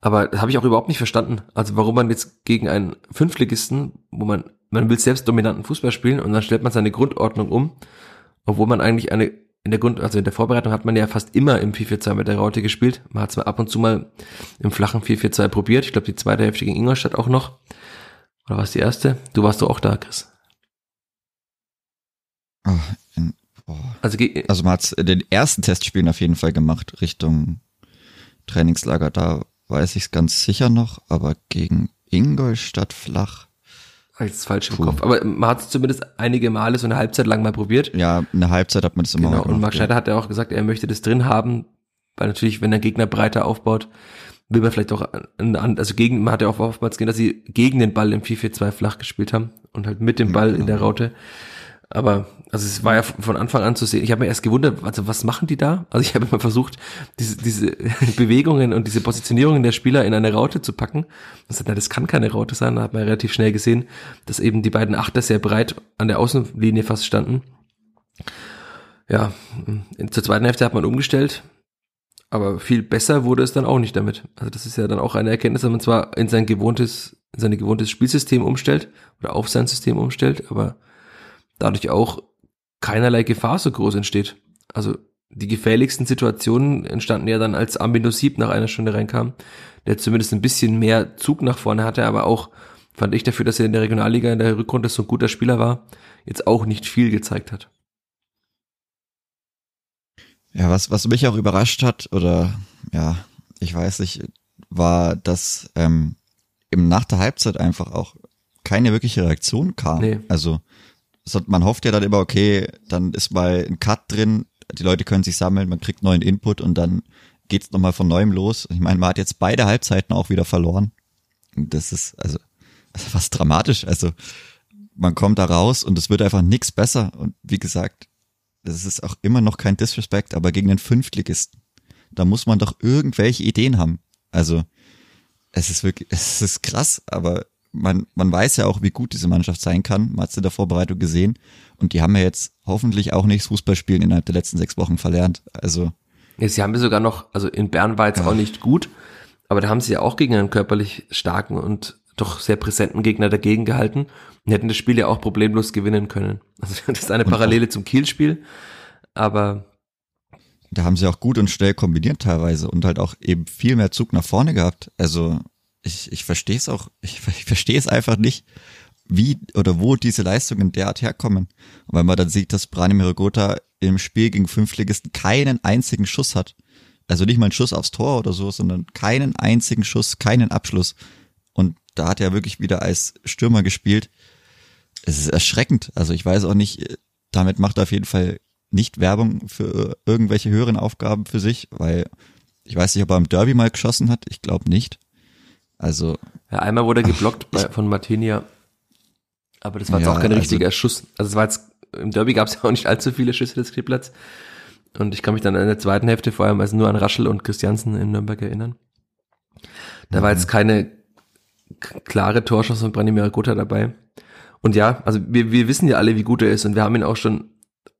Aber das habe ich auch überhaupt nicht verstanden. Also warum man jetzt gegen einen Fünftligisten, wo man, man will selbst dominanten Fußball spielen und dann stellt man seine Grundordnung um, obwohl man eigentlich eine, in der Grund, also in der Vorbereitung hat man ja fast immer im 4-4-2 mit der Raute gespielt. Man hat mal ab und zu mal im flachen 4-4-2 probiert. Ich glaube, die zweite Hälfte gegen Ingolstadt auch noch. Oder war es die erste? Du warst doch auch da, Chris. Oh, in, also, also man hat den ersten Testspielen auf jeden Fall gemacht, Richtung Trainingslager. Da weiß ich es ganz sicher noch, aber gegen Ingolstadt flach. Das falsch im Puh. Kopf. Aber man hat es zumindest einige Male so eine Halbzeit lang mal probiert. Ja, eine Halbzeit hat man das immer Genau, und Marc Schneider hat ja auch gesagt, er möchte das drin haben, weil natürlich, wenn der Gegner breiter aufbaut, will man vielleicht auch, also gegen, man hat ja auch oftmals gesehen, dass sie gegen den Ball im 4-4-2 flach gespielt haben und halt mit dem Ball ja, in der Raute. Aber also es war ja von Anfang an zu sehen. Ich habe mir erst gewundert, also was machen die da? Also ich habe immer versucht, diese, diese Bewegungen und diese Positionierungen der Spieler in eine Raute zu packen. Das, na, das kann keine Raute sein. Da hat man relativ schnell gesehen, dass eben die beiden Achter sehr breit an der Außenlinie fast standen. Ja, zur zweiten Hälfte hat man umgestellt. Aber viel besser wurde es dann auch nicht damit. Also das ist ja dann auch eine Erkenntnis, dass man zwar in sein gewohntes, in sein gewohntes Spielsystem umstellt oder auf sein System umstellt, aber dadurch auch keinerlei Gefahr so groß entsteht. Also die gefährlichsten Situationen entstanden ja dann, als Ambino Sieb nach einer Stunde reinkam, der zumindest ein bisschen mehr Zug nach vorne hatte, aber auch fand ich dafür, dass er in der Regionalliga in der Rückrunde so ein guter Spieler war, jetzt auch nicht viel gezeigt hat. Ja, was, was mich auch überrascht hat, oder ja, ich weiß nicht, war, dass ähm, eben nach der Halbzeit einfach auch keine wirkliche Reaktion kam. Nee. Also man hofft ja dann immer, okay, dann ist mal ein Cut drin, die Leute können sich sammeln, man kriegt neuen Input und dann geht's nochmal von neuem los. Ich meine, man hat jetzt beide Halbzeiten auch wieder verloren. Das ist also, also fast dramatisch. Also man kommt da raus und es wird einfach nichts besser. Und wie gesagt, das ist auch immer noch kein Disrespect, aber gegen den Fünftligisten, da muss man doch irgendwelche Ideen haben. Also es ist wirklich, es ist krass, aber man, man weiß ja auch, wie gut diese Mannschaft sein kann. Man hat sie in der Vorbereitung gesehen. Und die haben ja jetzt hoffentlich auch nicht das Fußballspielen innerhalb der letzten sechs Wochen verlernt. Also. Ja, sie haben ja sogar noch, also in Bern war jetzt ja. auch nicht gut, aber da haben sie ja auch gegen einen körperlich starken und doch sehr präsenten Gegner dagegen gehalten und hätten das Spiel ja auch problemlos gewinnen können. Also das ist eine Parallele zum Kielspiel, aber da haben sie auch gut und schnell kombiniert teilweise und halt auch eben viel mehr Zug nach vorne gehabt. Also ich, ich verstehe es auch, ich, ich verstehe es einfach nicht, wie oder wo diese Leistungen derart herkommen. Und wenn man dann sieht, dass Branimir Gotha im Spiel gegen Fünftligisten keinen einzigen Schuss hat, also nicht mal einen Schuss aufs Tor oder so, sondern keinen einzigen Schuss, keinen Abschluss. Und da hat er wirklich wieder als Stürmer gespielt. Es ist erschreckend. Also ich weiß auch nicht, damit macht er auf jeden Fall nicht Werbung für irgendwelche höheren Aufgaben für sich, weil ich weiß nicht, ob er im Derby mal geschossen hat. Ich glaube nicht. Also. Ja, einmal wurde er geblockt bei, von Martinia. Aber das war jetzt ja, auch kein also richtiger also, Schuss. Also es war jetzt, im Derby gab es ja auch nicht allzu viele Schüsse des Kleeblatts. Und ich kann mich dann in der zweiten Hälfte vor allem also nur an Raschel und Christiansen in Nürnberg erinnern. Da war jetzt keine klare Torschuss von Branimir Gotha dabei. Und ja, also wir, wir wissen ja alle, wie gut er ist und wir haben ihn auch schon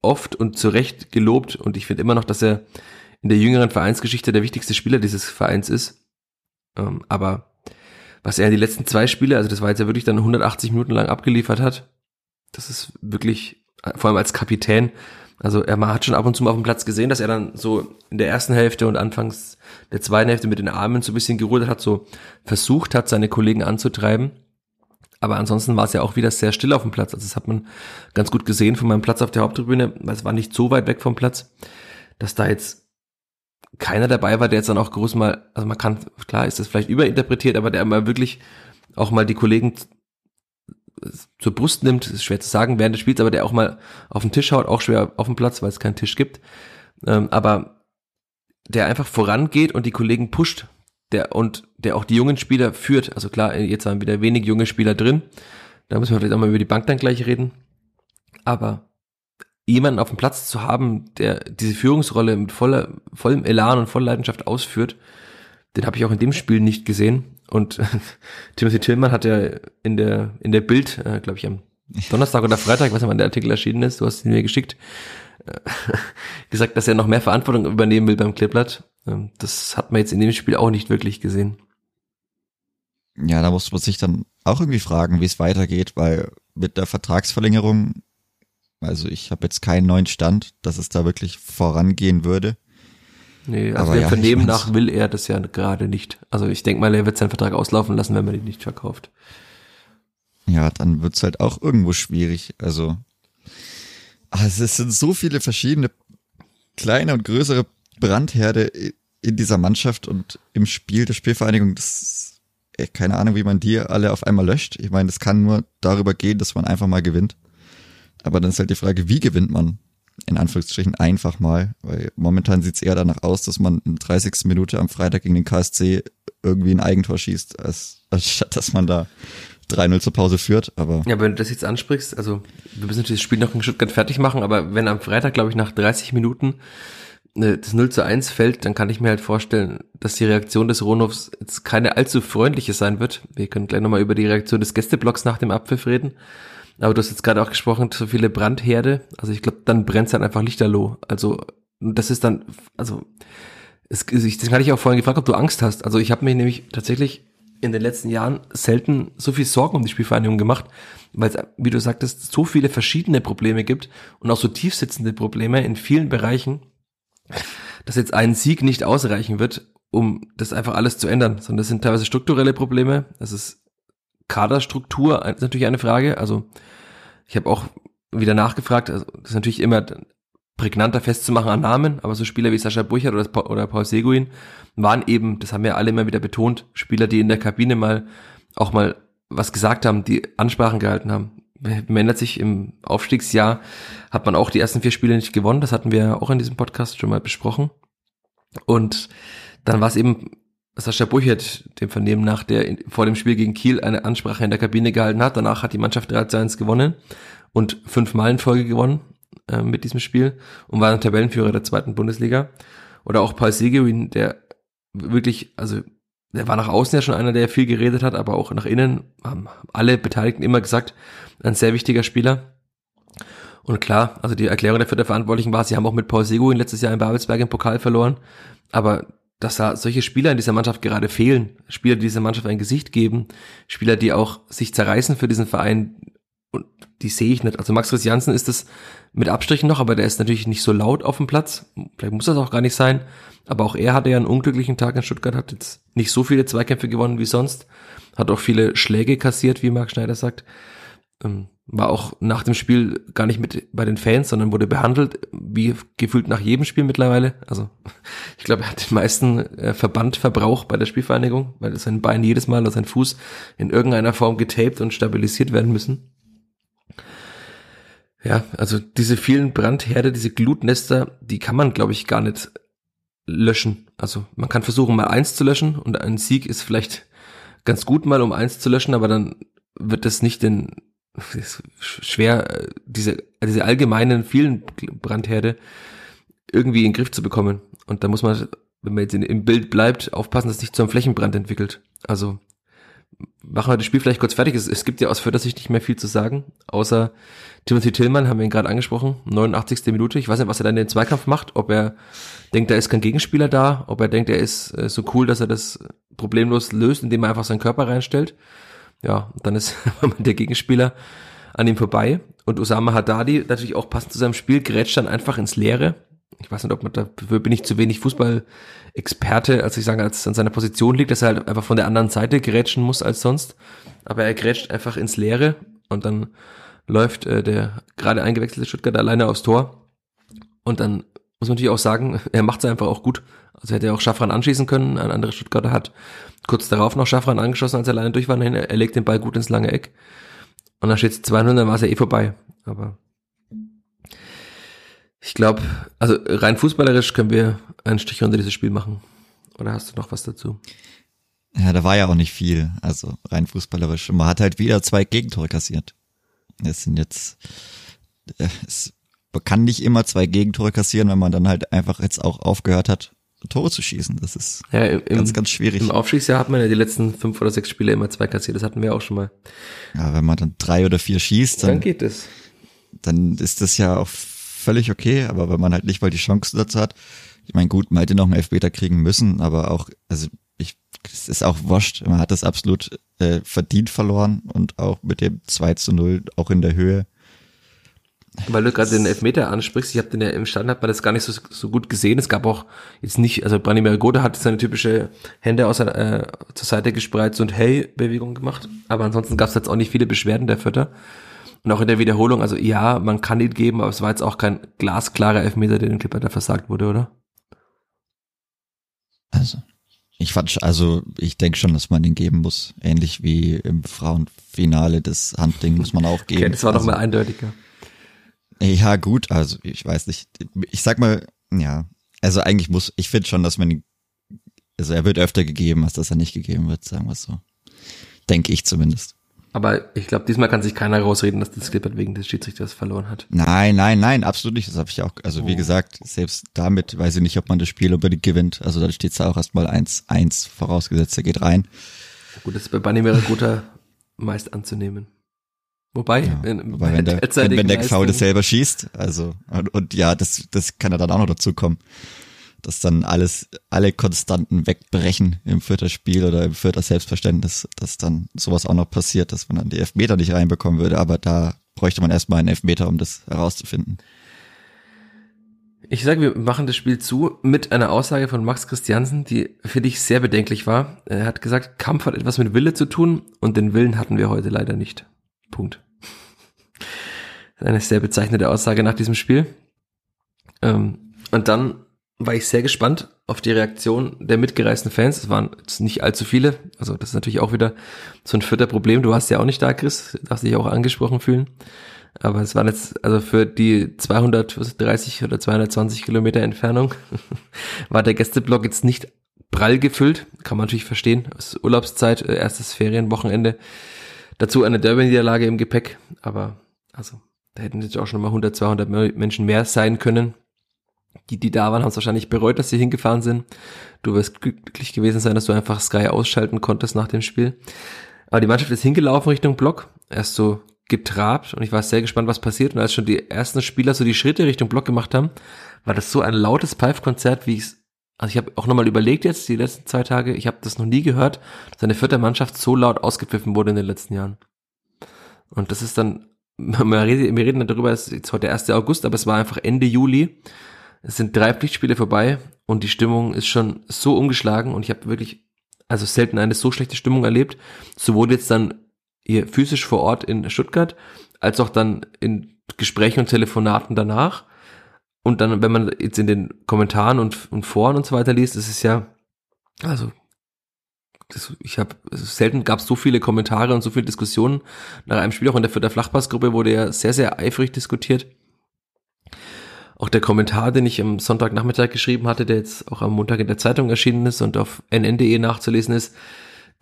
oft und zu Recht gelobt und ich finde immer noch, dass er in der jüngeren Vereinsgeschichte der wichtigste Spieler dieses Vereins ist. Ähm, aber was er die letzten zwei Spiele, also das war jetzt ja wirklich dann 180 Minuten lang abgeliefert hat, das ist wirklich, vor allem als Kapitän, also er hat schon ab und zu mal auf dem Platz gesehen, dass er dann so in der ersten Hälfte und anfangs der zweiten Hälfte mit den Armen so ein bisschen gerudert hat, so versucht hat, seine Kollegen anzutreiben. Aber ansonsten war es ja auch wieder sehr still auf dem Platz. Also das hat man ganz gut gesehen von meinem Platz auf der Haupttribüne, weil es war nicht so weit weg vom Platz, dass da jetzt keiner dabei war, der jetzt dann auch groß mal, also man kann, klar ist das vielleicht überinterpretiert, aber der mal wirklich auch mal die Kollegen zur Brust nimmt, ist schwer zu sagen während des Spiels, aber der auch mal auf den Tisch haut, auch schwer auf dem Platz, weil es keinen Tisch gibt, ähm, aber der einfach vorangeht und die Kollegen pusht, der und der auch die jungen Spieler führt. Also klar, jetzt waren wieder wenig junge Spieler drin. Da müssen wir vielleicht auch mal über die Bank dann gleich reden. Aber jemanden auf dem Platz zu haben, der diese Führungsrolle mit voller, vollem Elan und voller Leidenschaft ausführt, den habe ich auch in dem Spiel nicht gesehen. Und Timothy Tillman hat ja in der, in der Bild, äh, glaube ich, am Donnerstag oder Freitag, was wann der Artikel erschienen ist, du hast ihn mir geschickt, äh, gesagt, dass er noch mehr Verantwortung übernehmen will beim Kleeblatt. Ähm, das hat man jetzt in dem Spiel auch nicht wirklich gesehen. Ja, da muss man sich dann auch irgendwie fragen, wie es weitergeht, weil mit der Vertragsverlängerung, also ich habe jetzt keinen neuen Stand, dass es da wirklich vorangehen würde. Nee, also Aber dem ja, Vernehmen nach will er das ja gerade nicht. Also ich denke mal, er wird seinen Vertrag auslaufen lassen, wenn man ihn nicht verkauft. Ja, dann wird's halt auch irgendwo schwierig. Also, also es sind so viele verschiedene kleine und größere Brandherde in dieser Mannschaft und im Spiel der Spielvereinigung. Das keine Ahnung, wie man die alle auf einmal löscht. Ich meine, es kann nur darüber gehen, dass man einfach mal gewinnt. Aber dann ist halt die Frage, wie gewinnt man? in Anführungsstrichen einfach mal, weil momentan sieht es eher danach aus, dass man in der 30. Minute am Freitag gegen den KSC irgendwie ein Eigentor schießt, als, als statt dass man da 3-0 zur Pause führt, aber. Ja, wenn du das jetzt ansprichst, also wir müssen natürlich das Spiel noch in Stuttgart fertig machen, aber wenn am Freitag, glaube ich, nach 30 Minuten äh, das 0 zu 1 fällt, dann kann ich mir halt vorstellen, dass die Reaktion des Ronovs jetzt keine allzu freundliche sein wird. Wir können gleich nochmal über die Reaktion des Gästeblocks nach dem Abpfiff reden. Aber du hast jetzt gerade auch gesprochen, so viele Brandherde. Also ich glaube, dann brennt es halt einfach lichterloh. Also das ist dann, also es, ich, das hatte ich auch vorhin gefragt, ob du Angst hast. Also ich habe mir nämlich tatsächlich in den letzten Jahren selten so viel Sorgen um die Spielvereinigung gemacht, weil es, wie du sagtest, so viele verschiedene Probleme gibt und auch so tiefsitzende Probleme in vielen Bereichen, dass jetzt ein Sieg nicht ausreichen wird, um das einfach alles zu ändern, sondern das sind teilweise strukturelle Probleme, das ist Kaderstruktur ist natürlich eine Frage. Also ich habe auch wieder nachgefragt, also das ist natürlich immer prägnanter festzumachen an Namen, aber so Spieler wie Sascha Burchert oder, oder Paul Seguin waren eben, das haben wir alle immer wieder betont, Spieler, die in der Kabine mal auch mal was gesagt haben, die Ansprachen gehalten haben. Man erinnert sich, im Aufstiegsjahr hat man auch die ersten vier Spiele nicht gewonnen, das hatten wir auch in diesem Podcast schon mal besprochen. Und dann war es eben Sascha Burchert, dem Vernehmen nach, der vor dem Spiel gegen Kiel eine Ansprache in der Kabine gehalten hat. Danach hat die Mannschaft 3 zu 1 gewonnen und fünfmal in Folge gewonnen äh, mit diesem Spiel und war dann Tabellenführer der zweiten Bundesliga. Oder auch Paul Seguin, der wirklich, also der war nach außen ja schon einer, der viel geredet hat, aber auch nach innen haben alle Beteiligten immer gesagt, ein sehr wichtiger Spieler. Und klar, also die Erklärung dafür der Verantwortlichen war, sie haben auch mit Paul Seguin letztes Jahr in Babelsberg im Pokal verloren, aber dass da solche Spieler in dieser Mannschaft gerade fehlen. Spieler, die dieser Mannschaft ein Gesicht geben. Spieler, die auch sich zerreißen für diesen Verein. Und die sehe ich nicht. Also Max Christiansen ist das mit Abstrichen noch, aber der ist natürlich nicht so laut auf dem Platz. Vielleicht muss das auch gar nicht sein. Aber auch er hatte ja einen unglücklichen Tag in Stuttgart, hat jetzt nicht so viele Zweikämpfe gewonnen wie sonst. Hat auch viele Schläge kassiert, wie Marc Schneider sagt. Ähm, war auch nach dem Spiel gar nicht mit bei den Fans, sondern wurde behandelt, wie gefühlt nach jedem Spiel mittlerweile. Also ich glaube, er hat den meisten äh, Verbandverbrauch bei der Spielvereinigung, weil sein Bein jedes Mal oder sein Fuß in irgendeiner Form getaped und stabilisiert werden müssen. Ja, also diese vielen Brandherde, diese Glutnester, die kann man, glaube ich, gar nicht löschen. Also man kann versuchen, mal eins zu löschen und ein Sieg ist vielleicht ganz gut mal, um eins zu löschen, aber dann wird das nicht den schwer, äh, diese, diese allgemeinen vielen Brandherde irgendwie in den Griff zu bekommen. Und da muss man, wenn man jetzt in, im Bild bleibt, aufpassen, dass es nicht zu einem Flächenbrand entwickelt. Also machen wir das Spiel vielleicht kurz fertig. Es, es gibt ja aus Fördersicht nicht mehr viel zu sagen, außer Timothy Tillmann, haben wir ihn gerade angesprochen, 89. Minute. Ich weiß nicht, was er dann in den Zweikampf macht, ob er denkt, da ist kein Gegenspieler da, ob er denkt, er ist äh, so cool, dass er das problemlos löst, indem er einfach seinen Körper reinstellt ja, dann ist der Gegenspieler an ihm vorbei. Und Osama Haddadi, natürlich auch passend zu seinem Spiel, grätscht dann einfach ins Leere. Ich weiß nicht, ob man dafür bin ich zu wenig Fußball-Experte, als ich sage, als es an seiner Position liegt, dass er halt einfach von der anderen Seite grätschen muss als sonst. Aber er grätscht einfach ins Leere und dann läuft äh, der gerade eingewechselte Stuttgart alleine aufs Tor. Und dann muss man natürlich auch sagen, er macht es einfach auch gut. Also hätte er auch Schaffran anschießen können. Ein anderer Stuttgarter hat kurz darauf noch Schaffran angeschossen, als er alleine durch war. Er legt den Ball gut ins lange Eck. Und dann steht es 200, dann war es ja eh vorbei. Aber ich glaube, also rein fußballerisch können wir einen Strich unter dieses Spiel machen. Oder hast du noch was dazu? Ja, da war ja auch nicht viel, also rein fußballerisch. Man hat halt wieder zwei Gegentore kassiert. Es sind jetzt, äh, es, kann nicht immer zwei Gegentore kassieren, wenn man dann halt einfach jetzt auch aufgehört hat, Tore zu schießen. Das ist Ja, im, ganz, ganz schwierig. Im Aufstiegsjahr hat man ja die letzten fünf oder sechs Spiele immer zwei kassiert. Das hatten wir auch schon mal. Ja, wenn man dann drei oder vier schießt, Dann dann, geht es. dann ist das ja auch völlig okay. Aber wenn man halt nicht mal die Chancen dazu hat, ich meine, gut, man hätte noch einen Elfmeter kriegen müssen, aber auch, also ich, es ist auch wurscht. Man hat das absolut äh, verdient verloren und auch mit dem 2 zu 0 auch in der Höhe. Weil du gerade den Elfmeter ansprichst, ich habe den ja im Stand, hat man das gar nicht so, so gut gesehen. Es gab auch jetzt nicht, also Branimir Gode hat seine typische Hände aus, äh, zur Seite gespreizt und Hey-Bewegung gemacht. Aber ansonsten gab es jetzt auch nicht viele Beschwerden der Vierter. Und auch in der Wiederholung, also ja, man kann ihn geben, aber es war jetzt auch kein glasklarer Elfmeter, der dem Clipper da versagt wurde, oder? Also, ich fand, also ich denke schon, dass man den geben muss. Ähnlich wie im Frauenfinale das Handding muss man auch geben. Okay, das war doch also, mal eindeutiger. Ja, gut, also ich weiß nicht. Ich sag mal, ja, also eigentlich muss, ich finde schon, dass man, also er wird öfter gegeben, als dass er nicht gegeben wird, sagen wir es so. Denke ich zumindest. Aber ich glaube, diesmal kann sich keiner rausreden, dass das Clippert wegen des Schiedsrichters verloren hat. Nein, nein, nein, absolut nicht. Das habe ich auch, also wie Oh. gesagt, selbst damit weiß ich nicht, ob man das Spiel unbedingt gewinnt. Also da steht es auch erstmal 1-1 vorausgesetzt, er geht rein. Gut, das ist bei Banimera guter meist anzunehmen. Wobei, Ja, in, wobei, wenn der, wenn, wenn der Gefaul das selber schießt, also, und, und ja, das, das kann ja dann auch noch dazu kommen, dass dann alles, alle Konstanten wegbrechen im vierter Spiel oder im vierter Selbstverständnis, dass dann sowas auch noch passiert, dass man dann die Elfmeter nicht reinbekommen würde, aber da bräuchte man erstmal einen Elfmeter, um das herauszufinden. Ich sage, wir machen das Spiel zu mit einer Aussage von Max Christiansen, die finde ich sehr bedenklich war. Er hat gesagt, Kampf hat etwas mit Wille zu tun und den Willen hatten wir heute leider nicht. Punkt. Eine sehr bezeichnende Aussage nach diesem Spiel. Ähm, und dann war ich sehr gespannt auf die Reaktion der mitgereisten Fans. Es waren jetzt nicht allzu viele. Also das ist natürlich auch wieder so ein vierter Problem. Du warst ja auch nicht da, Chris. Du darfst dich auch angesprochen fühlen. Aber es waren jetzt, also für die 230 oder 220 Kilometer Entfernung war der Gästeblock jetzt nicht prall gefüllt. Kann man natürlich verstehen. Es ist Urlaubszeit, äh, erstes Ferienwochenende. Dazu eine Derby-Niederlage im Gepäck. Aber also, da hätten jetzt auch schon mal 100, 200 Me- Menschen mehr sein können. Die, die da waren, haben es wahrscheinlich bereut, dass sie hingefahren sind. Du wirst glücklich gewesen sein, dass du einfach Sky ausschalten konntest nach dem Spiel. Aber die Mannschaft ist hingelaufen Richtung Block. Erst so getrabt und ich war sehr gespannt, was passiert. Und als schon die ersten Spieler so die Schritte Richtung Block gemacht haben, war das so ein lautes Pfeifkonzert, wie ich es, also ich habe auch nochmal überlegt jetzt, die letzten zwei Tage, ich habe das noch nie gehört, dass eine vierte Mannschaft so laut ausgepfiffen wurde in den letzten Jahren. Und das ist dann, wir reden, darüber, es ist jetzt heute der 1. August, aber es war einfach Ende Juli. Es sind drei Pflichtspiele vorbei und die Stimmung ist schon so umgeschlagen und ich habe wirklich, also selten eine so schlechte Stimmung erlebt. Sowohl jetzt dann hier physisch vor Ort in Stuttgart, als auch dann in Gesprächen und Telefonaten danach. Und dann, wenn man jetzt in den Kommentaren und, und Foren und so weiter liest, ist es ja, also, das, ich habe selten gab es so viele Kommentare und so viele Diskussionen nach einem Spiel. Auch in der Vierter Flachpassgruppe wurde ja sehr, sehr eifrig diskutiert. Auch der Kommentar, den ich am Sonntagnachmittag geschrieben hatte, der jetzt auch am Montag in der Zeitung erschienen ist und auf nn.de nachzulesen ist,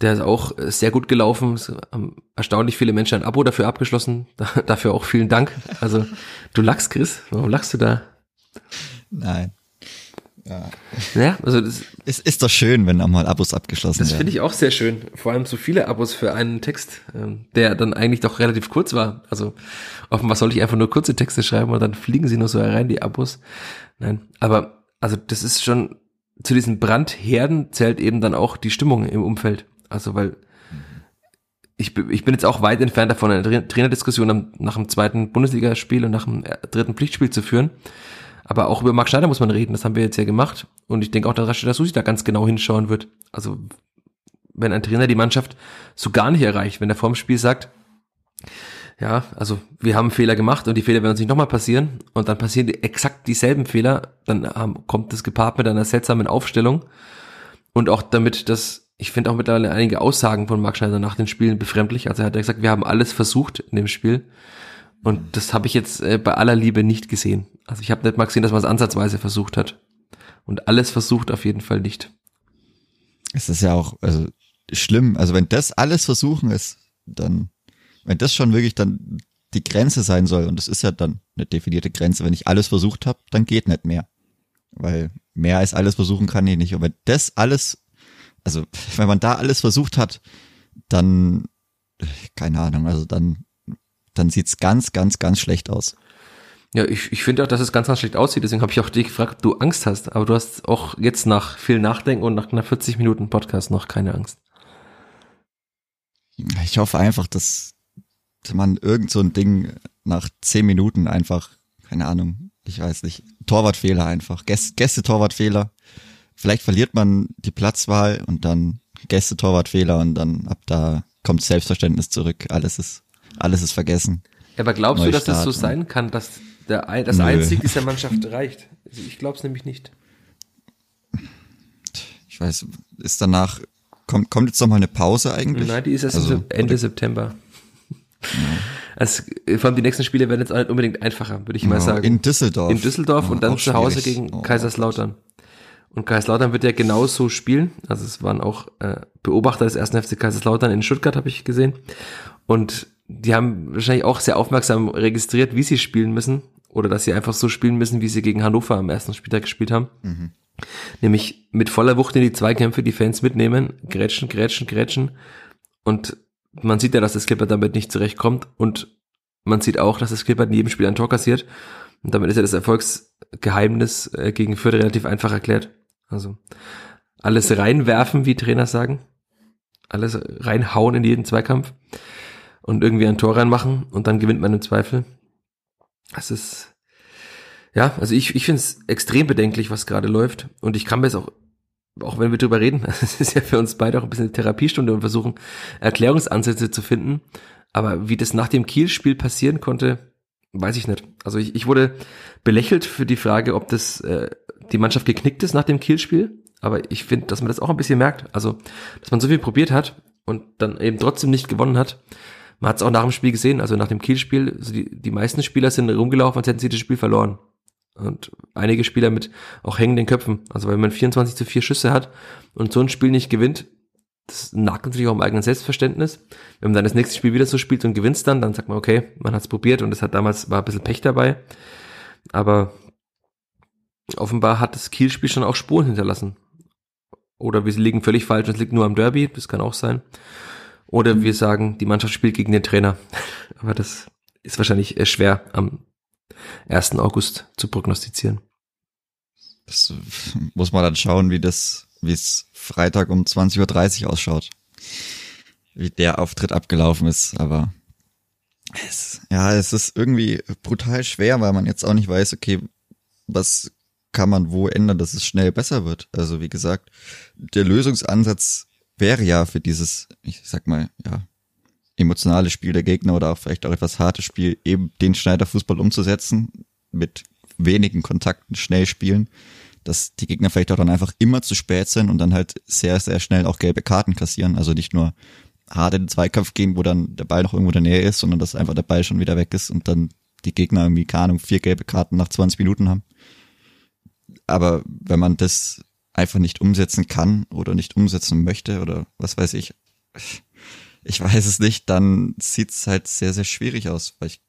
der ist auch sehr gut gelaufen. Es haben erstaunlich viele Menschen ein Abo dafür abgeschlossen. Da, dafür auch vielen Dank. Also, du lachst, Chris. Warum lachst du da? Nein. Ja. Ja, also das, Es ist doch schön, wenn auch mal Abos abgeschlossen das werden. finde ich auch sehr schön. Vor allem so viele Abos für einen Text, ähm, der dann eigentlich doch relativ kurz war. Also offenbar sollte ich einfach nur kurze Texte schreiben und dann fliegen sie nur so herein, die Abos. Nein, aber also das ist schon, zu diesen Brandherden zählt eben dann auch die Stimmung im Umfeld. Also weil ich, bin- ich bin jetzt auch weit entfernt davon, eine Tra- Trainerdiskussion nach dem zweiten Bundesligaspiel und nach dem äh, dritten Pflichtspiel zu führen. Aber auch über Marc Schneider muss man reden, das haben wir jetzt ja gemacht. Und ich denke auch, dass Rashida Susi da ganz genau hinschauen wird. Also, wenn ein Trainer die Mannschaft so gar nicht erreicht, wenn er vorm Spiel sagt, ja, also wir haben Fehler gemacht und die Fehler werden uns nicht nochmal passieren und dann passieren die, exakt dieselben Fehler, dann haben, kommt das gepaart mit einer seltsamen Aufstellung und auch damit, dass ich finde auch mittlerweile einige Aussagen von Marc Schneider nach den Spielen befremdlich. Also er hat ja gesagt, wir haben alles versucht in dem Spiel und das habe ich jetzt äh, bei aller Liebe nicht gesehen. Also ich habe nicht mal gesehen, dass man es ansatzweise versucht hat. Und alles versucht auf jeden Fall nicht. Es ist ja auch, also schlimm. Also wenn das alles versuchen ist, dann, wenn das schon wirklich dann die Grenze sein soll, und das ist ja dann eine definierte Grenze, wenn ich alles versucht habe, dann geht nicht mehr. Weil mehr als alles versuchen kann ich nicht. Und wenn das alles, also wenn man da alles versucht hat, dann, keine Ahnung, also dann, dann sieht's ganz, ganz, ganz schlecht aus. Ja, ich, ich finde auch, dass es ganz, ganz schlecht aussieht. Deswegen habe ich auch dich gefragt, ob du Angst hast. Aber du hast auch jetzt nach viel Nachdenken und nach einer 40 Minuten Podcast noch keine Angst. Ich hoffe einfach, dass man irgend so ein Ding nach 10 Minuten einfach, keine Ahnung, ich weiß nicht, Torwartfehler einfach, Gäste-Torwartfehler. Vielleicht verliert man die Platzwahl und dann Gäste-Torwartfehler und dann ab da kommt Selbstverständnis zurück. Alles ist, alles ist vergessen. Aber glaubst Neustart, du, dass das so sein kann, dass der, das Nö. Einzig dieser Mannschaft reicht. Also ich glaube es nämlich nicht. Ich weiß, ist danach, kommt, kommt jetzt noch mal eine Pause eigentlich? Nein, die ist erst also, Ende? September. Ja. Also, vor allem die nächsten Spiele werden jetzt unbedingt einfacher, würde ich mal sagen. In Düsseldorf. In Düsseldorf ja, und dann zu Hause gegen oh, Kaiserslautern. Und Kaiserslautern wird ja genauso spielen. Also es waren auch äh, Beobachter des ersten FC Kaiserslautern in Stuttgart, habe ich gesehen. Und die haben wahrscheinlich auch sehr aufmerksam registriert, wie sie spielen müssen oder dass sie einfach so spielen müssen, wie sie gegen Hannover am ersten Spieltag gespielt haben. Mhm. Nämlich mit voller Wucht in die Zweikämpfe die Fans mitnehmen, grätschen, grätschen, grätschen. Und man sieht ja, dass das Clipper damit nicht zurechtkommt und man sieht auch, dass das Clipper in jedem Spiel ein Tor kassiert. Und damit ist ja das Erfolgsgeheimnis äh, gegen Fürth relativ einfach erklärt. Also alles reinwerfen, wie Trainer sagen. Alles reinhauen in jeden Zweikampf und irgendwie ein Tor reinmachen und dann gewinnt man im Zweifel. Das ist, ja, also ich, ich finde es extrem bedenklich, was gerade läuft. Und ich kann mir jetzt auch, auch wenn wir drüber reden, es ist ja für uns beide auch ein bisschen eine Therapiestunde und versuchen, Erklärungsansätze zu finden. Aber wie das nach dem Kiel-Spiel passieren konnte, weiß ich nicht. Also ich, ich wurde belächelt für die Frage, ob das äh, die Mannschaft geknickt ist nach dem Kiel-Spiel. Aber ich finde, dass man das auch ein bisschen merkt. Also, dass man so viel probiert hat und dann eben trotzdem nicht gewonnen hat. Man hat es auch nach dem Spiel gesehen, also nach dem Kiel-Spiel, also die, die meisten Spieler sind rumgelaufen, als hätten sie das Spiel verloren. Und einige Spieler mit auch hängenden Köpfen. Also wenn man 24 zu 4 Schüsse hat und so ein Spiel nicht gewinnt, das nagt natürlich auch im eigenen Selbstverständnis. Wenn man dann das nächste Spiel wieder so spielt und gewinnt dann, dann sagt man, okay, man hat es probiert und es hat damals war ein bisschen Pech dabei. Aber offenbar hat das Kiel-Spiel schon auch Spuren hinterlassen. Oder wir liegen völlig falsch und es liegt nur am Derby, das kann auch sein. Oder wir sagen, die Mannschaft spielt gegen den Trainer. Aber das ist wahrscheinlich äh, schwer am 1. August zu prognostizieren. Das muss man dann schauen, wie das, wie es Freitag um 20.30 Uhr ausschaut. Wie der Auftritt abgelaufen ist, aber es, ja, es ist irgendwie brutal schwer, weil man jetzt auch nicht weiß, okay, was kann man wo ändern, dass es schnell besser wird. Also wie gesagt, der Lösungsansatz wäre ja für dieses, ich sag mal, ja, emotionale Spiel der Gegner oder auch vielleicht auch etwas hartes Spiel, eben den Schneider-Fußball umzusetzen, mit wenigen Kontakten schnell spielen, dass die Gegner vielleicht auch dann einfach immer zu spät sind und dann halt sehr, sehr schnell auch gelbe Karten kassieren. Also nicht nur hart in den Zweikampf gehen, wo dann der Ball noch irgendwo in der Nähe ist, sondern dass einfach der Ball schon wieder weg ist und dann die Gegner irgendwie, keine Ahnung, vier gelbe Karten nach 20 Minuten haben. Aber wenn man das einfach nicht umsetzen kann oder nicht umsetzen möchte oder was weiß ich. Ich weiß es nicht, dann sieht es halt sehr, sehr schwierig aus, weil ich,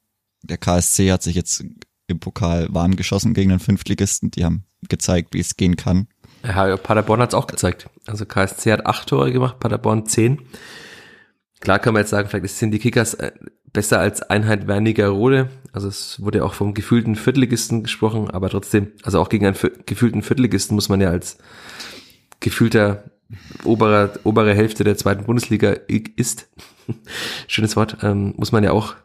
der KSC hat sich jetzt im Pokal warm geschossen gegen den Fünftligisten. Die haben gezeigt, wie es gehen kann. Ja, Paderborn hat es auch gezeigt. Also KSC hat acht Tore gemacht, Paderborn zehn. Klar kann man jetzt sagen, vielleicht sind die Kickers äh, besser als Einheit Wernigerode. Also es wurde auch vom gefühlten Viertligisten gesprochen, aber trotzdem, also auch gegen einen gefühlten Viertligisten muss man ja als gefühlter oberer, obere Hälfte der zweiten Bundesliga ist, schönes Wort, ähm, muss man ja auch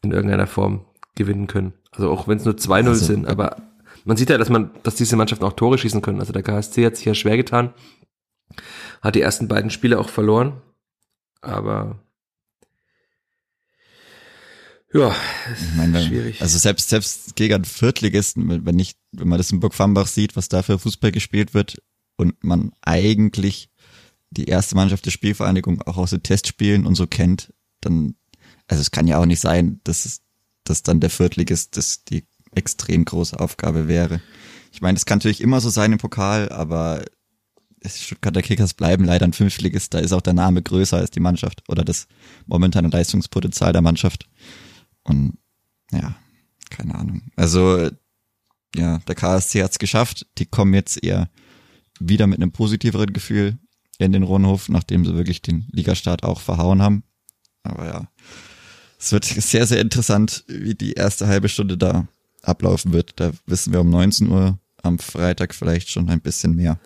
in irgendeiner Form gewinnen können. Also auch wenn es nur 2-0 also, sind, aber man sieht ja, dass man, dass diese Mannschaften auch Tore schießen können. Also der KSC hat sich ja schwer getan, hat die ersten beiden Spiele auch verloren, aber ja, ich meine, schwierig. Also selbst, selbst gegen einen Viertligisten, wenn nicht, wenn man das in Burg Fambach sieht, was da für Fußball gespielt wird und man eigentlich die erste Mannschaft der Spielvereinigung auch aus den Testspielen und so kennt, dann, also es kann ja auch nicht sein, dass es, dass dann der Viertligist das die extrem große Aufgabe wäre. Ich meine, das kann natürlich immer so sein im Pokal, aber Stuttgarter Kickers bleiben leider ein Fünftligist, da ist auch der Name größer als die Mannschaft oder das momentane Leistungspotenzial der Mannschaft. Und ja, keine Ahnung. Also ja, der KSC hat's geschafft. Die kommen jetzt eher wieder mit einem positiveren Gefühl in den Rundhof, nachdem sie wirklich den Ligastart auch verhauen haben. Aber ja, es wird sehr, sehr interessant, wie die erste halbe Stunde da ablaufen wird. Da wissen wir um 19 Uhr am Freitag vielleicht schon ein bisschen mehr.